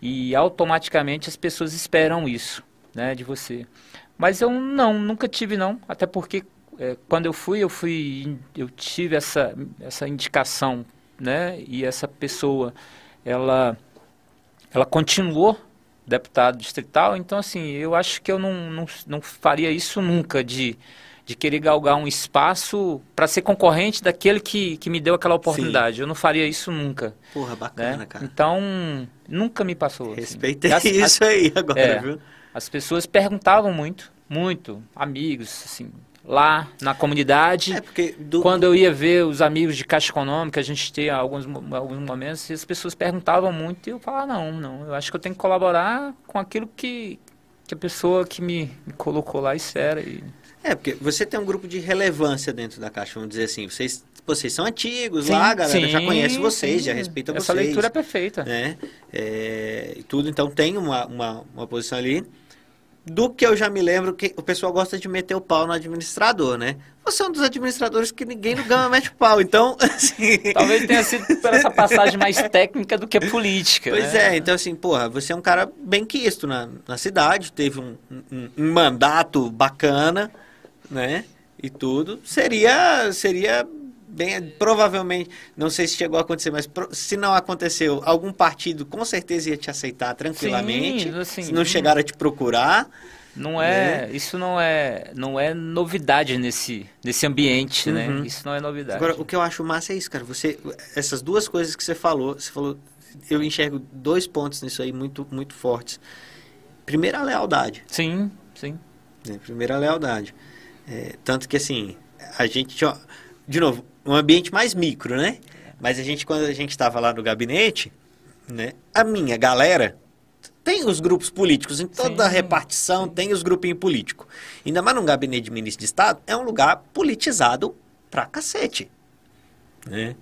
e automaticamente as pessoas esperam isso, né, de você. Mas eu não, nunca tive não, até porque é, quando eu fui, eu fui, eu tive essa, essa indicação, né? E essa pessoa, ela, ela continuou deputado distrital, então assim, eu acho que eu não, não, não faria isso nunca de, de querer galgar um espaço para ser concorrente daquele que, que me deu aquela oportunidade. Sim. Eu não faria isso nunca.
Porra, bacana, né? cara.
Então, nunca me passou.
Assim. Respeitei assim. isso aí agora, é, viu?
As pessoas perguntavam muito, muito, amigos, assim, lá na comunidade. É do... Quando eu ia ver os amigos de Caixa Econômica, a gente tinha alguns, alguns momentos, e as pessoas perguntavam muito, e eu falava, não, não, eu acho que eu tenho que colaborar com aquilo que, que a pessoa que me, me colocou lá espera. E...
É, porque você tem um grupo de relevância dentro da Caixa, vamos dizer assim, vocês vocês são antigos sim, lá, a galera sim, já conhece vocês, sim. já respeita
Essa
vocês.
Essa leitura é perfeita.
Né? É, tudo, então tem uma, uma, uma posição ali do que eu já me lembro que o pessoal gosta de meter o pau no administrador, né? Você é um dos administradores que ninguém no Gama mete o pau, então, assim...
Talvez tenha sido por essa passagem mais técnica do que política,
Pois
né?
é, então assim, porra, você é um cara bem quisto na, na cidade, teve um, um, um mandato bacana, né? E tudo. Seria, seria bem, provavelmente, não sei se chegou a acontecer, mas se não aconteceu, algum partido com certeza ia te aceitar tranquilamente. Sim, assim, se não chegaram a te procurar.
Não é, né? isso não é, não é novidade nesse, nesse ambiente, né? uhum. né? Isso não é novidade.
Agora, o que eu acho massa é isso, cara. Você, essas duas coisas que você falou, você falou, eu enxergo dois pontos nisso aí muito, muito fortes. Primeiro, a lealdade.
Sim, sim.
É, primeiro, a lealdade. É, tanto que, assim, a gente, de novo, um ambiente mais micro, né? Mas a gente, quando a gente estava lá no gabinete, né? A minha galera tem os grupos políticos, em toda sim, a repartição sim. tem os grupinhos políticos. Ainda mais num gabinete de ministro de Estado, é um lugar politizado pra cacete. Né?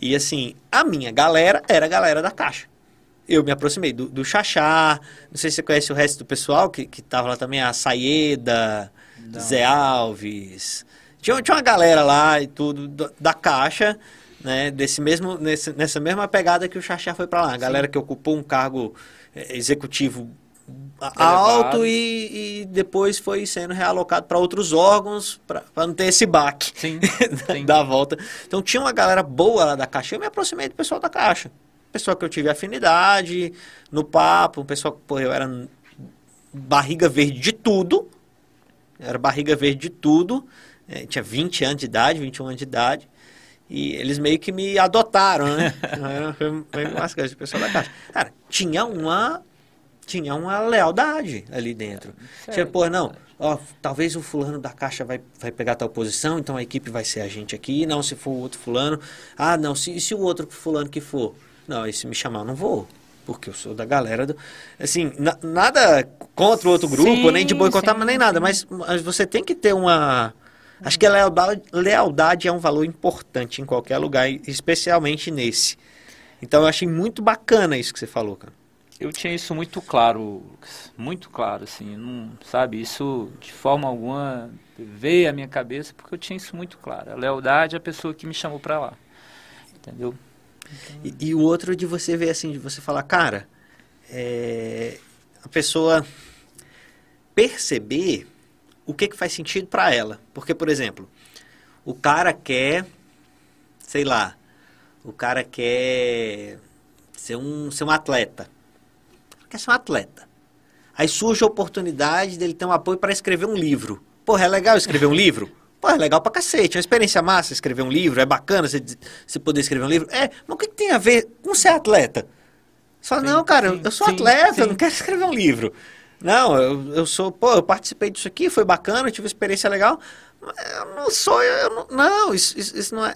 E assim, a minha galera era a galera da Caixa. Eu me aproximei do, do Xaxá, não sei se você conhece o resto do pessoal que, que tava lá também, a Saeda, Zé Alves, tinha, tinha uma galera lá e tudo da Caixa, né? Desse mesmo, nesse, nessa mesma pegada que o Xaxá foi para lá. A galera Sim. que ocupou um cargo é, executivo alto e, e, depois foi sendo realocado para outros órgãos para não ter esse baque
sim, sim.
da volta. Então tinha uma galera boa lá da Caixa. Eu me aproximei do pessoal da Caixa. Pessoal que eu tive afinidade no papo, um pessoal que, pô, eu era barriga verde de tudo. Era barriga verde de tudo é, tinha 20 anos de idade, 21 anos de idade. E eles meio que me adotaram, né? foi, foi umas coisas, o pessoal da caixa. Cara, tinha uma, tinha uma lealdade ali dentro. Tinha, pô, não, ó, talvez o fulano da caixa vai, vai pegar tal posição, então a equipe vai ser a gente aqui. Não, se for o outro fulano. Ah, não, se, se o outro fulano que for. Não, se me chamar, eu não vou porque eu sou da galera do. Assim, na, nada contra o outro grupo, sim, nem de boicotar, sim, nem nada, mas, mas você tem que ter uma Acho que a lealdade, lealdade é um valor importante em qualquer lugar, especialmente nesse. Então eu achei muito bacana isso que você falou, cara.
Eu tinha isso muito claro, muito claro, assim, não, sabe, isso de forma alguma veio à minha cabeça porque eu tinha isso muito claro. A lealdade é a pessoa que me chamou para lá, entendeu?
Então... E, e, o outro de você ver assim, de você falar, cara, é, a pessoa perceber o que, que faz sentido para ela. Porque, por exemplo, o cara quer, sei lá, o cara quer ser um, ser um atleta. Quer ser um atleta. Aí surge a oportunidade dele ter um apoio para escrever um livro. Porra, é legal escrever um livro? Pô, é legal pra cacete, é uma experiência massa escrever um livro, é bacana você, você poder escrever um livro. É, mas o que, que tem a ver com ser atleta? Só, sim, não, cara, sim, eu sou sim, atleta, eu não quero escrever um livro. Não, eu, eu sou, pô, eu participei disso aqui, foi bacana, tive uma experiência legal. Eu não sou, eu não, não isso, isso, isso, não é.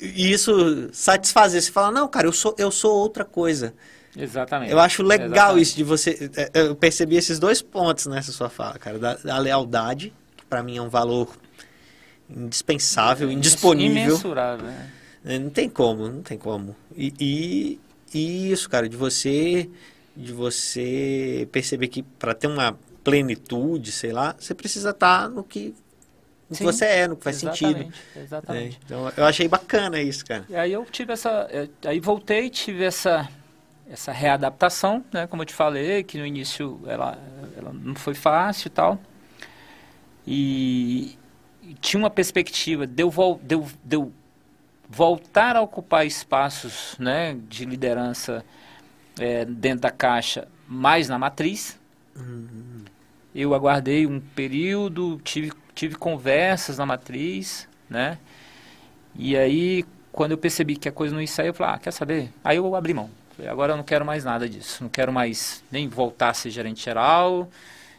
E isso satisfazer, você fala, não, cara, eu sou, eu sou outra coisa.
Exatamente.
Eu acho legal Exatamente. isso de você. É, eu percebi esses dois pontos nessa sua fala, cara, da, da lealdade, que para mim é um valor indispensável, indisponível.
Imensurável, né?
Não tem como, não tem como. E, e, e isso, cara, de você de você perceber que para ter uma plenitude, sei lá, você precisa estar tá no que, no que você é, no que faz
exatamente,
sentido.
Exatamente.
É, então eu achei bacana isso, cara.
E aí eu tive essa, aí voltei, tive essa essa readaptação, né, como eu te falei, que no início ela, ela não foi fácil e tal. E, e tinha uma perspectiva de eu, vol, de, eu, de eu voltar a ocupar espaços né, de liderança é, dentro da caixa, mais na matriz. Uhum. Eu aguardei um período, tive, tive conversas na matriz, né? E aí, quando eu percebi que a coisa não ia sair, eu falei, ah, quer saber? Aí eu abri mão. Falei, agora eu não quero mais nada disso. Não quero mais nem voltar a ser gerente geral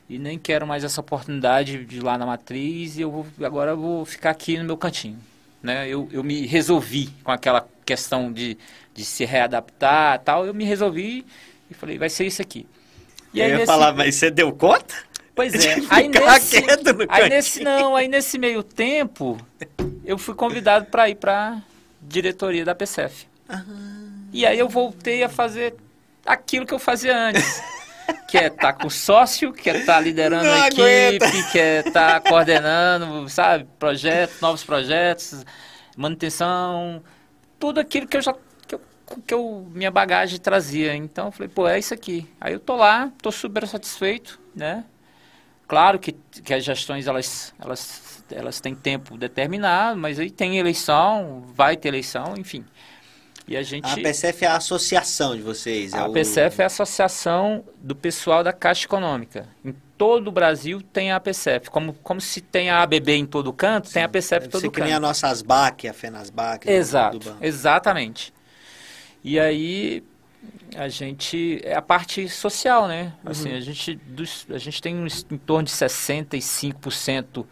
e nem quero mais essa oportunidade de ir lá na matriz e eu vou, agora eu vou ficar aqui no meu cantinho. Né? Eu, eu me resolvi com aquela questão de de se readaptar tal, eu me resolvi e falei, vai ser isso aqui.
E eu ia nesse... falar, mas você deu conta?
Pois é. Aí nesse, aí nesse não, aí nesse meio tempo, eu fui convidado para ir para diretoria da PCF. E aí eu voltei a fazer aquilo que eu fazia antes. Que é estar tá com sócio, que é estar tá liderando não a equipe, aguenta. que é estar tá coordenando, sabe, projetos, novos projetos, manutenção, tudo aquilo que eu já que eu, minha bagagem trazia. Então eu falei, pô, é isso aqui. Aí eu tô lá, tô super satisfeito, né? Claro que, que as gestões, elas, elas, elas têm tempo determinado, mas aí tem eleição, vai ter eleição, enfim. E a gente...
A PCF é a associação de vocês?
É a o... PCF é a associação do pessoal da Caixa Econômica. Em todo o Brasil tem a PCF. Como, como se tem a ABB em todo canto, Sim. tem a PCF em todo canto. Você nem
a nossa ASBAC, a FENASBAC.
Exato, exatamente. E aí a gente é a parte social, né? Uhum. Assim, a gente dos, a gente tem em torno de 65%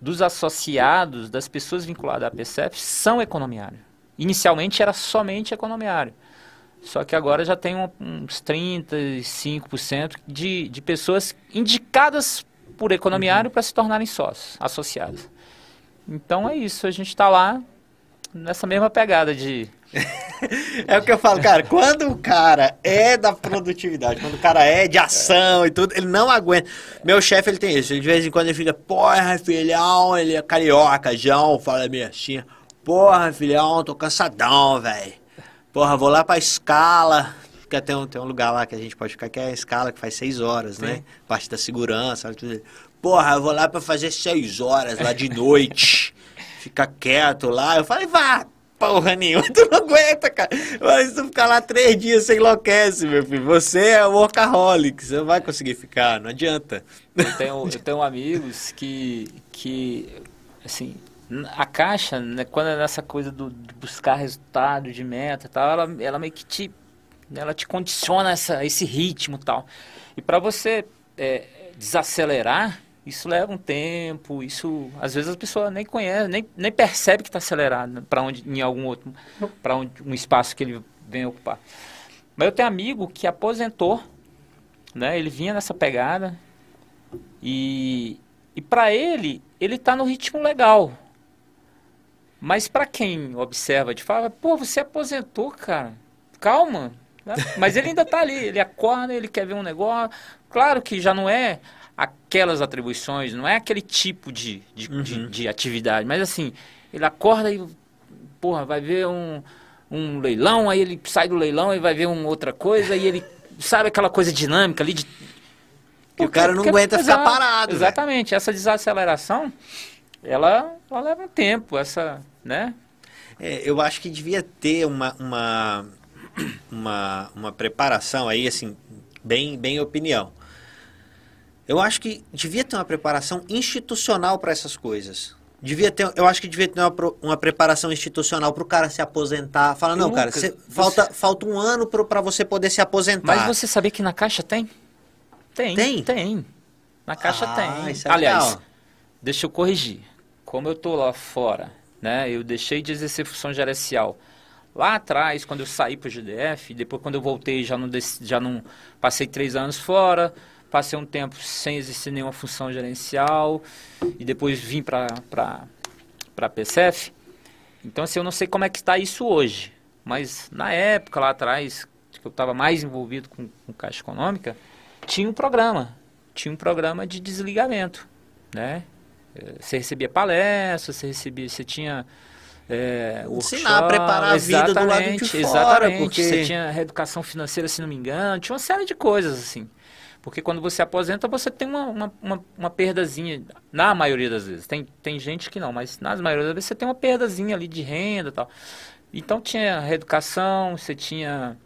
dos associados, das pessoas vinculadas à PCF são economiários. Inicialmente era somente economiário. Só que agora já tem uns 35% de, de pessoas indicadas por economiário uhum. para se tornarem sócios, associados. Então é isso, a gente está lá nessa mesma pegada de
é o que eu falo, cara, quando o cara é da produtividade, quando o cara é de ação e tudo, ele não aguenta. Meu chefe, ele tem isso, ele, de vez em quando ele fica, porra, filhão, ele é carioca, João, fala meio assim, porra, filhão, tô cansadão, velho. Porra, vou lá pra escala, que tem um, tem um lugar lá que a gente pode ficar, que é a escala, que faz seis horas, né? Sim. né? Parte da segurança, tudo. Porra, eu vou lá pra fazer seis horas lá de noite. Fica quieto lá. Eu falei, vá, porra nenhuma, tu não aguenta, cara. Mas tu ficar lá três dias, você enlouquece, meu filho. Você é workaholic, você não vai conseguir ficar, não adianta.
Eu tenho, eu tenho amigos que, que, assim, a caixa, né, quando é nessa coisa do, de buscar resultado, de meta e tal, ela, ela meio que te, ela te condiciona essa, esse ritmo e tal. E para você é, desacelerar, isso leva um tempo, isso às vezes a pessoa nem conhece, nem, nem percebe que está acelerado para onde em algum outro, para um espaço que ele vem ocupar. Mas eu tenho amigo que aposentou, né? Ele vinha nessa pegada e E para ele, ele está no ritmo legal. Mas para quem observa de fala, pô, você aposentou, cara. Calma. Né? Mas ele ainda está ali, ele acorda, ele quer ver um negócio. Claro que já não é aquelas atribuições, não é aquele tipo de, de, uhum. de, de atividade, mas assim, ele acorda e, porra, vai ver um, um leilão, aí ele sai do leilão e vai ver uma outra coisa, e ele sabe aquela coisa dinâmica ali de.
Que o cara não aguenta ficar parado.
Exatamente, véio. essa desaceleração, ela, ela leva um tempo, essa, né?
É, eu acho que devia ter uma, uma, uma, uma preparação aí, assim, bem, bem opinião. Eu acho que devia ter uma preparação institucional para essas coisas. Devia ter, eu acho que devia ter uma, uma preparação institucional para o cara se aposentar. Fala, não, cara, você, falta, falta um ano para você poder se aposentar.
Mas você sabia que na Caixa tem? Tem. Tem? Tem. Na Caixa ah, tem. É Aliás, legal. deixa eu corrigir. Como eu tô lá fora, né? Eu deixei de exercer função gerencial. Lá atrás, quando eu saí para o GDF, depois quando eu voltei, já não, já não passei três anos fora passei um tempo sem exercer nenhuma função gerencial e depois vim para a PCF. Então, assim, eu não sei como é que está isso hoje, mas na época, lá atrás, que eu estava mais envolvido com, com Caixa Econômica, tinha um programa, tinha um programa de desligamento, né? Você recebia palestras, você recebia, você tinha é,
Ensinar a preparar a vida do lado de fora.
Exatamente, porque... você tinha reeducação financeira, se não me engano, tinha uma série de coisas, assim. Porque quando você aposenta, você tem uma, uma, uma, uma, perdazinha, na maioria das vezes. Tem, tem gente que não, mas na maioria das vezes você tem uma perdazinha ali de renda e tal. Então tinha reeducação, você tinha.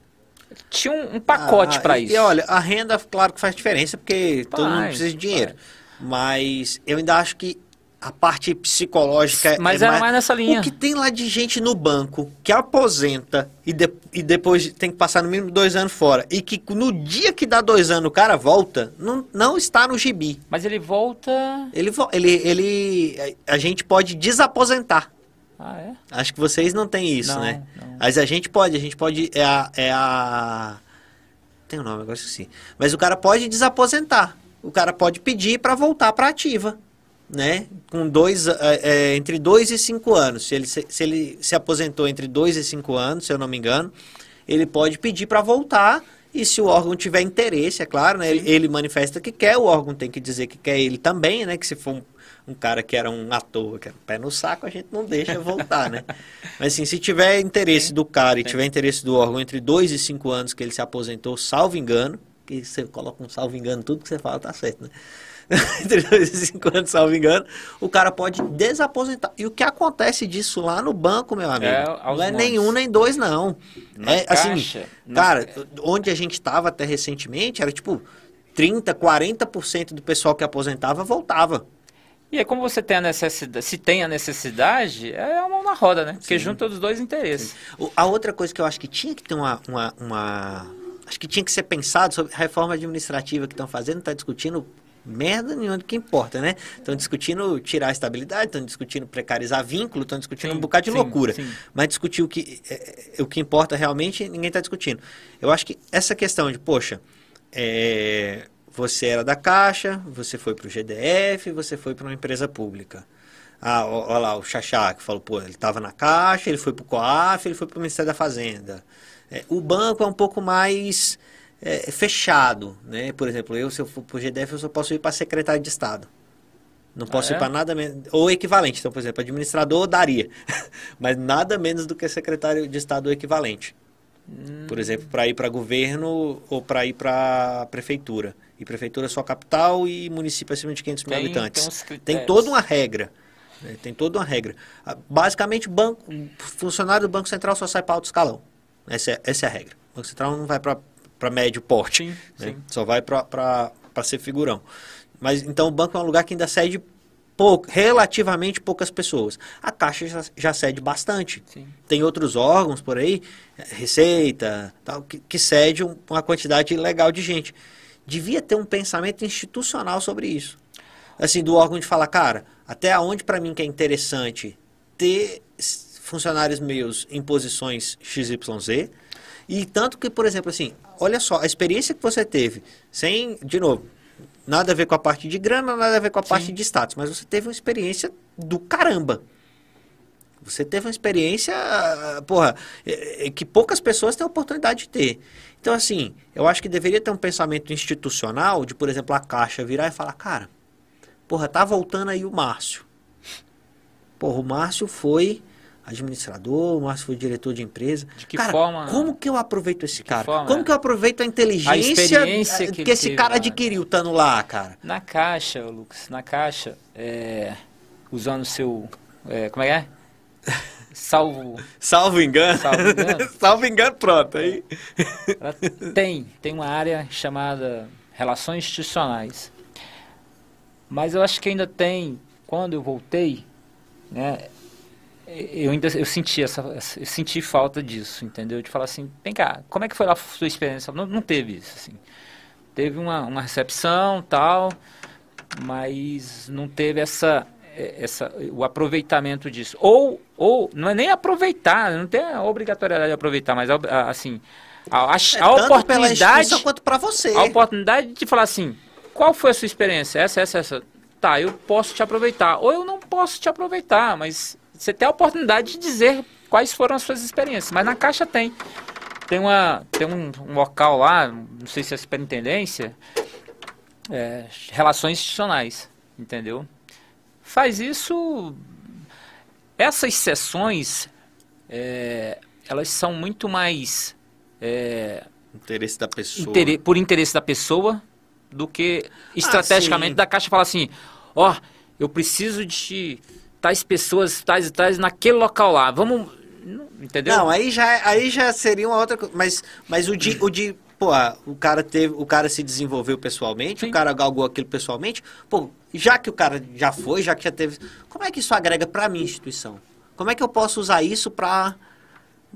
Tinha um, um pacote ah, para isso.
E olha, a renda, claro que faz diferença, porque todo mundo precisa de dinheiro. Mas eu ainda acho que a parte psicológica
é Mas é mais, mais nessa linha.
O que tem lá de gente no banco que aposenta e, de, e depois tem que passar no mínimo dois anos fora e que no dia que dá dois anos o cara volta, não, não está no gibi.
Mas ele volta...
Ele, ele, ele... A gente pode desaposentar.
Ah, é?
Acho que vocês não têm isso,
não,
né?
Não.
Mas a gente pode, a gente pode... É a... É a... Tem o um nome, agora esqueci. Mas o cara pode desaposentar. O cara pode pedir para voltar para ativa né, com dois, é, entre 2 e 5 anos. Se ele se, se, ele se aposentou entre 2 e 5 anos, se eu não me engano, ele pode pedir para voltar. E se o órgão tiver interesse, é claro, né, ele, ele, manifesta que quer, o órgão tem que dizer que quer ele também, né? Que se for um, um cara que era um ator, que era pé no saco, a gente não deixa voltar, né? Mas assim, se tiver interesse do cara e tiver interesse do órgão entre 2 e 5 anos que ele se aposentou, salvo engano, que você coloca um salvo engano, tudo que você fala tá certo, né? entre 2 e 5 anos, salvo engano, o cara pode desaposentar. E o que acontece disso lá no banco, meu amigo? É, não é nenhum nem dois, não.
Na
é
caixa,
assim, na... cara, onde a gente estava até recentemente, era tipo 30, 40% do pessoal que aposentava voltava.
E aí, como você tem a necessidade, se tem a necessidade, é uma mão na roda, né? Porque Sim. junta os dois interesses.
Sim. A outra coisa que eu acho que tinha que ter uma, uma, uma acho que tinha que ser pensado sobre a reforma administrativa que estão fazendo, está discutindo merda nenhuma do que importa, né? Estão discutindo tirar a estabilidade, estão discutindo precarizar vínculo, estão discutindo sim, um bocado de sim, loucura. Sim. Mas discutir o que, é, é, o que importa realmente, ninguém está discutindo. Eu acho que essa questão de, poxa, é, você era da Caixa, você foi para o GDF, você foi para uma empresa pública. Ah, olha lá, o Xaxá, que falou, pô, ele estava na Caixa, ele foi para o COAF, ele foi para o Ministério da Fazenda. É, o banco é um pouco mais é, fechado, né? Por exemplo, eu se eu for para o GDF eu só posso ir para secretário de Estado. Não posso ah, ir é? para nada menos. Ou equivalente. Então, por exemplo, administrador daria. Mas nada menos do que secretário de Estado equivalente. Hum. Por exemplo, para ir para governo ou para ir para prefeitura. E prefeitura é só capital e município acima de 500 mil habitantes. Tem, tem toda uma regra. Né? Tem toda uma regra. Ah, basicamente, banco, funcionário do Banco Central só sai para alto escalão. Essa é, essa é a regra. O Banco Central não vai para médio porte. Sim, né? sim. Só vai para ser figurão. Mas então o banco é um lugar que ainda cede pouco, relativamente poucas pessoas. A Caixa já, já cede bastante. Sim. Tem outros órgãos por aí, Receita, tal, que, que cede uma quantidade legal de gente. Devia ter um pensamento institucional sobre isso. Assim, do órgão de falar, cara, até onde para mim que é interessante ter funcionários meus em posições XYZ, e tanto que, por exemplo, assim, olha só, a experiência que você teve, sem, de novo, nada a ver com a parte de grana, nada a ver com a Sim. parte de status, mas você teve uma experiência do caramba. Você teve uma experiência, porra, é, é, que poucas pessoas têm a oportunidade de ter. Então, assim, eu acho que deveria ter um pensamento institucional de, por exemplo, a Caixa virar e falar, cara, porra, tá voltando aí o Márcio. Porra, o Márcio foi administrador, o Márcio foi diretor de empresa.
De que
cara,
forma?
Como que eu aproveito esse cara? Forma, como que eu aproveito a inteligência
a que,
que esse cara lá. adquiriu estando lá, cara?
Na caixa, Lucas, na caixa, é, usando o seu. É, como é que é? Salvo.
Salvo engano. Salvo engano. Salvo engano, pronto. Aí.
Tem, tem uma área chamada Relações Institucionais. Mas eu acho que ainda tem, quando eu voltei, né, eu ainda eu senti essa eu senti falta disso entendeu? De falar assim vem cá como é que foi lá a sua experiência? Não, não teve isso assim. Teve uma, uma recepção tal mas não teve essa essa o aproveitamento disso. Ou ou não é nem aproveitar não tem a obrigatoriedade de aproveitar mas assim a, a, é, a oportunidade
quanto para você.
a oportunidade de falar assim qual foi a sua experiência? Essa essa essa. Tá eu posso te aproveitar ou eu não posso te aproveitar mas você tem a oportunidade de dizer quais foram as suas experiências. Mas na Caixa tem. Tem, uma, tem um, um local lá, não sei se é superintendência, é, relações institucionais, entendeu? Faz isso. Essas sessões, é, elas são muito mais. É,
interesse da pessoa.
Inter, por interesse da pessoa do que ah, estrategicamente ah, da Caixa falar assim: ó, oh, eu preciso de tais pessoas, tais e tais, naquele local lá. Vamos. Entendeu?
Não, aí já, aí já seria uma outra coisa. Mas, mas o de. O de pô, o cara teve, o cara se desenvolveu pessoalmente, Sim. o cara galgou aquilo pessoalmente. Pô, já que o cara já foi, já que já teve, como é que isso agrega para minha instituição? Como é que eu posso usar isso para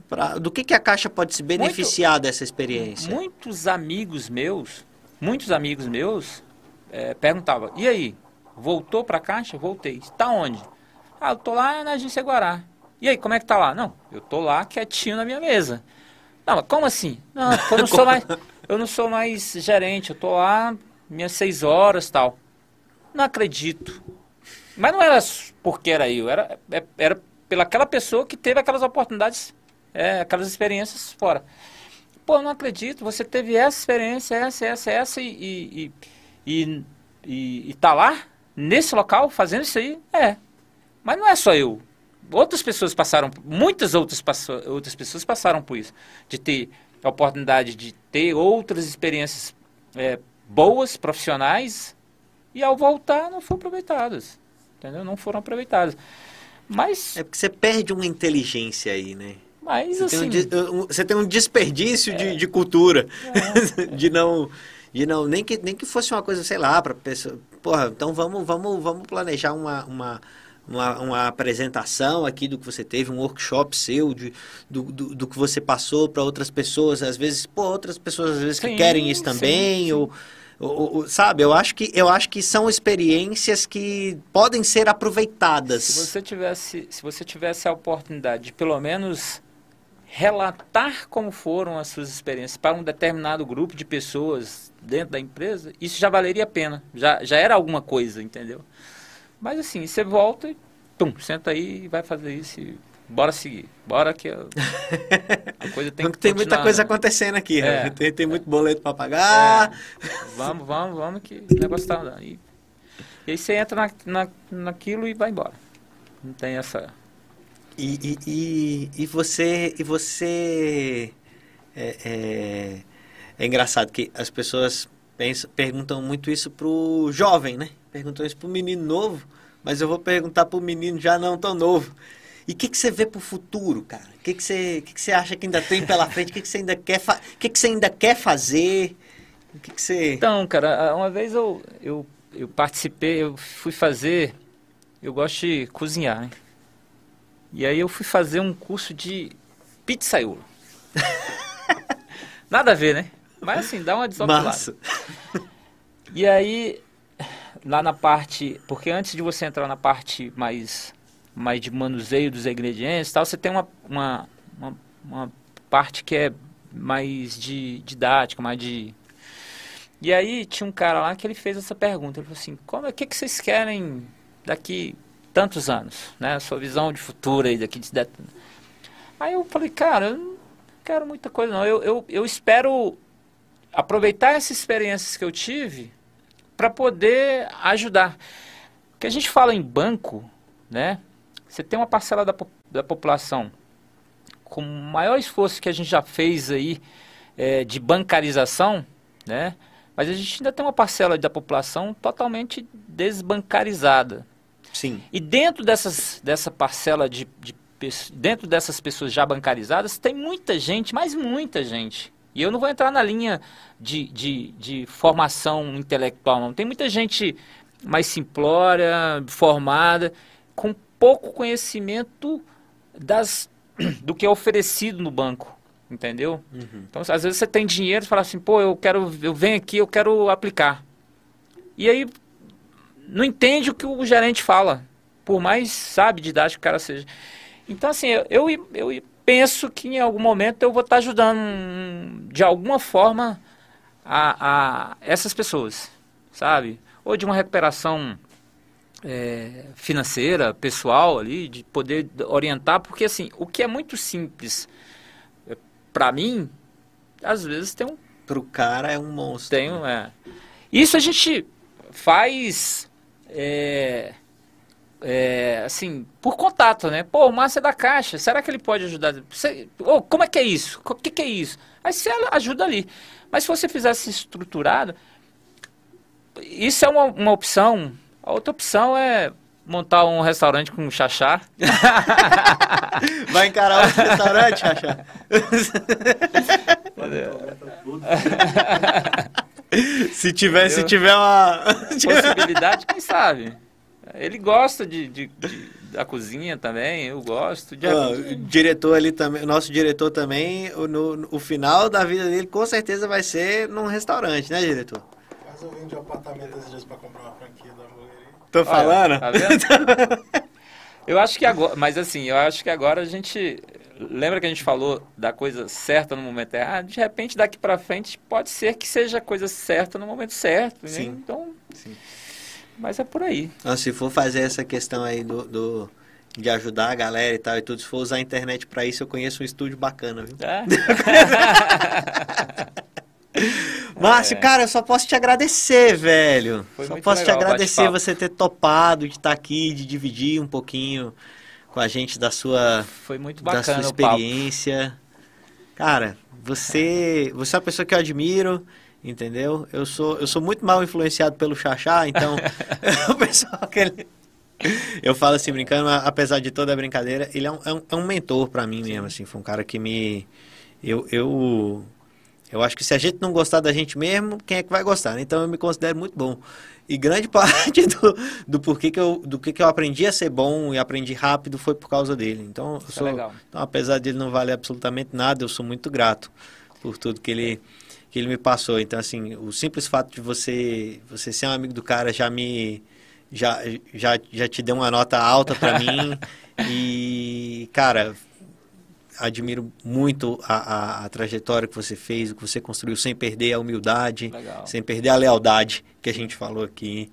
pra, do que que a Caixa pode se beneficiar Muito, dessa experiência?
Muitos amigos meus, muitos amigos meus é, perguntavam: "E aí, voltou para a Caixa? Voltei. Está onde?" Ah, eu tô lá na agência Guará. E aí, como é que tá lá? Não, eu tô lá quietinho na minha mesa. Não, mas como assim? Não, eu não sou mais, eu não sou mais gerente, eu tô lá minhas seis horas tal. Não acredito. Mas não era porque era eu, era, é, era pela aquela pessoa que teve aquelas oportunidades, é, aquelas experiências fora. Pô, não acredito, você teve essa experiência, essa, essa, essa, e, e, e, e, e tá lá, nesse local, fazendo isso aí? É. Mas não é só eu. Outras pessoas passaram, muitas outras, outras pessoas passaram por isso. De ter a oportunidade de ter outras experiências é, boas, profissionais, e ao voltar não foram aproveitadas. Entendeu? Não foram aproveitadas. Mas.
É porque você perde uma inteligência aí, né?
Mas você assim.
Tem um, você tem um desperdício é, de, de cultura. É, de não. De não, nem que, nem que fosse uma coisa, sei lá, para pessoa. Porra, então vamos, vamos, vamos planejar uma, uma, uma, uma, apresentação aqui do que você teve, um workshop seu, de, do, do, do que você passou para outras pessoas, às vezes, pô, outras pessoas às vezes sim, que querem isso também, sim, sim. Ou, sabe, eu acho, que, eu acho que são experiências que podem ser aproveitadas.
Se você tivesse, se você tivesse a oportunidade de pelo menos relatar como foram as suas experiências para um determinado grupo de pessoas dentro da empresa, isso já valeria a pena, já, já era alguma coisa, entendeu? Mas assim, você volta e pum, senta aí e vai fazer isso e bora seguir. Bora que a,
a coisa tem que Tem muita coisa né? acontecendo aqui, né? é, tem, tem muito boleto para pagar.
É. Vamos, vamos, vamos que o negócio tá andando. E, e aí você entra na, na, naquilo e vai embora. Não tem essa...
E, e, e, e você... E você é, é, é engraçado que as pessoas pensam, perguntam muito isso pro jovem, né? Perguntou isso pro menino novo, mas eu vou perguntar pro menino já não tão novo. E o que, que você vê pro futuro, cara? O que, que, você, que, que você acha que ainda tem pela frente? O que, que você ainda quer O que, que você ainda quer fazer? O que, que você.
Então, cara, uma vez eu, eu, eu participei, eu fui fazer. Eu gosto de cozinhar, né? E aí eu fui fazer um curso de pizzaiolo. Nada a ver, né? Mas assim, dá uma desoculada. Massa. E aí lá na parte, porque antes de você entrar na parte mais, mais de manuseio dos ingredientes tal, você tem uma, uma, uma, uma parte que é mais de didática, mais de E aí tinha um cara lá que ele fez essa pergunta. Ele falou assim, como é que, que vocês querem daqui tantos anos? Né? A sua visão de futuro aí daqui de... Aí eu falei, cara, eu não quero muita coisa não. Eu, eu, eu espero aproveitar essas experiências que eu tive para poder ajudar. Porque a gente fala em banco, né? Você tem uma parcela da, da população com o maior esforço que a gente já fez aí é, de bancarização, né? Mas a gente ainda tem uma parcela da população totalmente desbancarizada.
Sim.
E dentro dessas, dessa parcela de, de dentro dessas pessoas já bancarizadas, tem muita gente, mas muita gente. E eu não vou entrar na linha de, de, de formação intelectual, não. Tem muita gente mais simplória, formada, com pouco conhecimento das, do que é oferecido no banco. Entendeu? Uhum. Então, às vezes você tem dinheiro e fala assim, pô, eu quero, eu venho aqui, eu quero aplicar. E aí não entende o que o gerente fala, por mais sabe didático que o cara seja. Então, assim, eu, eu, eu penso que em algum momento eu vou estar ajudando de alguma forma a, a essas pessoas, sabe? Ou de uma recuperação é, financeira, pessoal ali, de poder orientar, porque assim, o que é muito simples para mim, às vezes tem um.
Pro cara é um monstro.
Tem um, é. Isso a gente faz. É, é, assim, por contato, né? Pô, o Márcio é da Caixa, será que ele pode ajudar? Você, oh, como é que é isso? O que, que é isso? Aí você ajuda ali. Mas se você fizesse estruturado, isso é uma, uma opção. A outra opção é montar um restaurante com chachá.
Vai encarar outro restaurante, chachá? se tiver, se tiver uma
possibilidade, quem sabe? Ele gosta de, de, de da cozinha também, eu gosto. De...
Ah, o diretor ali também, nosso diretor também, no, no, o final da vida dele com certeza vai ser num restaurante, né, diretor?
Mas eu vim de apartamento esses dias pra comprar uma franquia da
Tô falando? Olha, tá vendo?
eu acho que agora, mas assim, eu acho que agora a gente lembra que a gente falou da coisa certa no momento errado? De repente, daqui para frente, pode ser que seja a coisa certa no momento certo. Né? Sim. Né? Então, Sim. Mas é por aí.
Então, se for fazer essa questão aí do, do, de ajudar a galera e tal e tudo, se for usar a internet para isso, eu conheço um estúdio bacana, viu? É? Márcio, é. cara, eu só posso te agradecer, velho. Foi só posso legal, te agradecer você ter topado de estar aqui, de dividir um pouquinho com a gente da sua,
Foi muito bacana da
sua experiência. Cara, você, você é uma pessoa que eu admiro, entendeu? Eu sou, eu sou muito mal influenciado pelo Xaxá, então o pessoal que ele... Eu falo assim, brincando, apesar de toda a brincadeira, ele é um, é um, é um mentor para mim mesmo, assim, foi um cara que me... Eu, eu eu acho que se a gente não gostar da gente mesmo, quem é que vai gostar? Né? Então eu me considero muito bom. E grande parte do, do porquê que eu, do que, que eu aprendi a ser bom e aprendi rápido foi por causa dele. Então, é sou, é então, apesar dele não valer absolutamente nada, eu sou muito grato por tudo que ele, que ele me passou. Então, assim, o simples fato de você, você ser um amigo do cara já me. Já, já, já te deu uma nota alta para mim. e, cara, admiro muito a, a, a, trajetória que você fez, o que você construiu, sem perder a humildade, Legal. sem perder a lealdade que a gente falou aqui.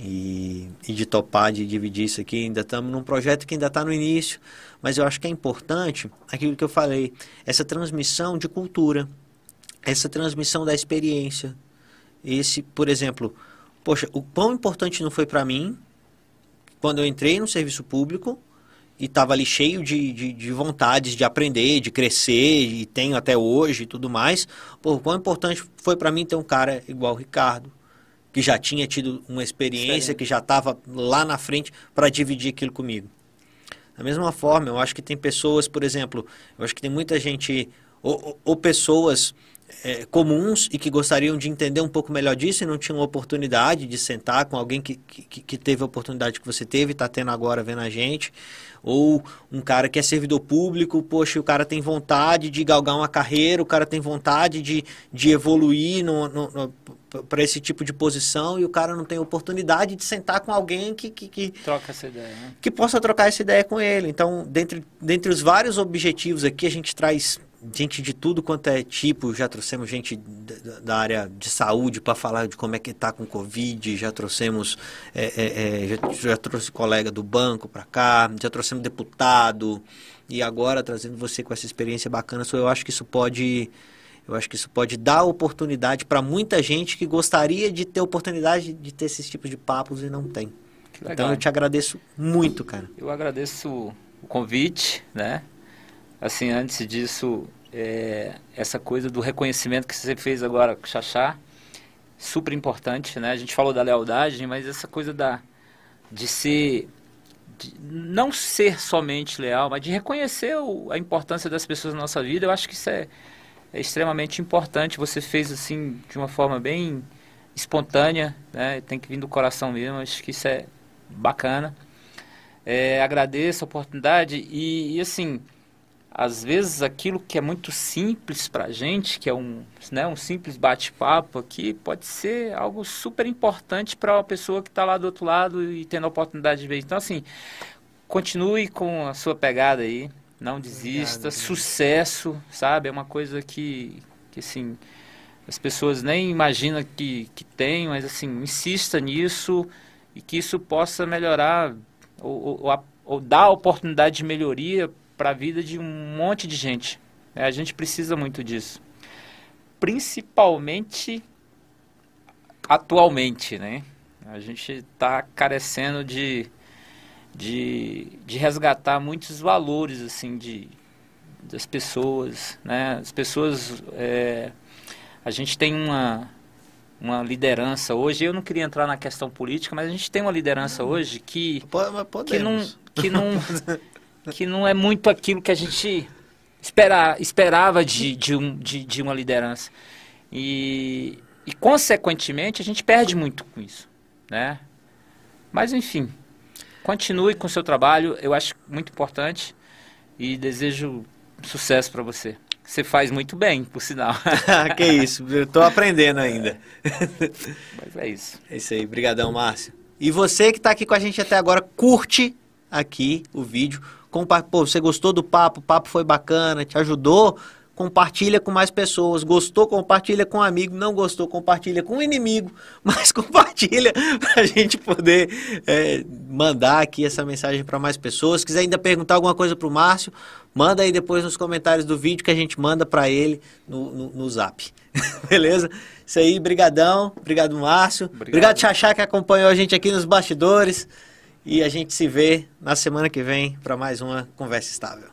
E, e de topar, de dividir isso aqui. Ainda estamos num projeto que ainda está no início, mas eu acho que é importante aquilo que eu falei, essa transmissão de cultura, essa transmissão da experiência. Esse, por exemplo, poxa, o quão importante não foi para mim quando eu entrei no serviço público e estava ali cheio de, de, de, vontades de aprender, de crescer, e tenho até hoje e tudo mais. Pô, quão importante foi para mim ter um cara igual o Ricardo, que já tinha tido uma experiência, que já estava lá na frente para dividir aquilo comigo. Da mesma forma, eu acho que tem pessoas, por exemplo, eu acho que tem muita gente, ou, ou pessoas é, comuns e que gostariam de entender um pouco melhor disso e não tinham oportunidade de sentar com alguém que, que, que teve a oportunidade que você teve e está tendo agora vendo a gente ou um cara que é servidor público, poxa, o cara tem vontade de galgar uma carreira, o cara tem vontade de, de evoluir para esse tipo de posição e o cara não tem oportunidade de sentar com alguém que, que, que
troca essa ideia, né?
que possa trocar essa ideia com ele. Então, dentre, dentre os vários objetivos aqui, a gente traz gente de tudo quanto é tipo, já trouxemos gente da, área de saúde para falar de como é que tá com Covid, já trouxemos, é, é, é, já, já, trouxe colega do banco para cá, já trouxemos deputado, e agora trazendo você com essa experiência bacana, eu acho que isso pode... Eu acho que isso pode dar oportunidade para muita gente que gostaria de ter oportunidade de ter esses tipos de papos e não tem. Então eu te agradeço muito, cara.
Eu agradeço o convite, né? Assim, antes disso, é, essa coisa do reconhecimento que você fez agora com o Xaxá, super importante, né? A gente falou da lealdade, mas essa coisa da de ser de não ser somente leal, mas de reconhecer o, a importância das pessoas na nossa vida, eu acho que isso é, é extremamente importante. Você fez assim de uma forma bem espontânea, né? Tem que vir do coração mesmo. Acho que isso é bacana. É, agradeço a oportunidade e, e, assim, às vezes aquilo que é muito simples para a gente, que é um, né, um simples bate-papo aqui, pode ser algo super importante para uma pessoa que está lá do outro lado e tendo a oportunidade de ver. Então, assim, continue com a sua pegada aí, não desista, Obrigado, sucesso, sabe? É uma coisa que, que assim, as pessoas nem imaginam que, que tem, mas assim, insista nisso e que isso possa melhorar ou, ou, ou dar oportunidade de melhoria para a vida de um monte de gente. É, a gente precisa muito disso. Principalmente atualmente, né? A gente está carecendo de, de, de resgatar muitos valores, assim, de, das pessoas, né? As pessoas... É, a gente tem uma, uma liderança hoje. Eu não queria entrar na questão política, mas a gente tem uma liderança hoje que que não que não que não é muito aquilo que a gente espera, esperava de, de, um, de, de uma liderança e, e consequentemente a gente perde muito com isso, né? Mas enfim, continue com o seu trabalho. Eu acho muito importante e desejo sucesso para você. Você faz muito bem, por sinal.
que isso, eu estou aprendendo ainda.
Mas é isso.
É isso aí, brigadão, Márcio. E você que está aqui com a gente até agora, curte aqui o vídeo. Compa Pô, você gostou do papo, o papo foi bacana, te ajudou? compartilha com mais pessoas. Gostou, compartilha com um amigo. Não gostou, compartilha com um inimigo. Mas compartilha para a gente poder é, mandar aqui essa mensagem para mais pessoas. Se quiser ainda perguntar alguma coisa para o Márcio, manda aí depois nos comentários do vídeo que a gente manda para ele no, no, no zap. Beleza? Isso aí, brigadão. Obrigado, Márcio. Obrigado, Obrigado Xaxá, que acompanhou a gente aqui nos bastidores. E a gente se vê na semana que vem para mais uma Conversa Estável.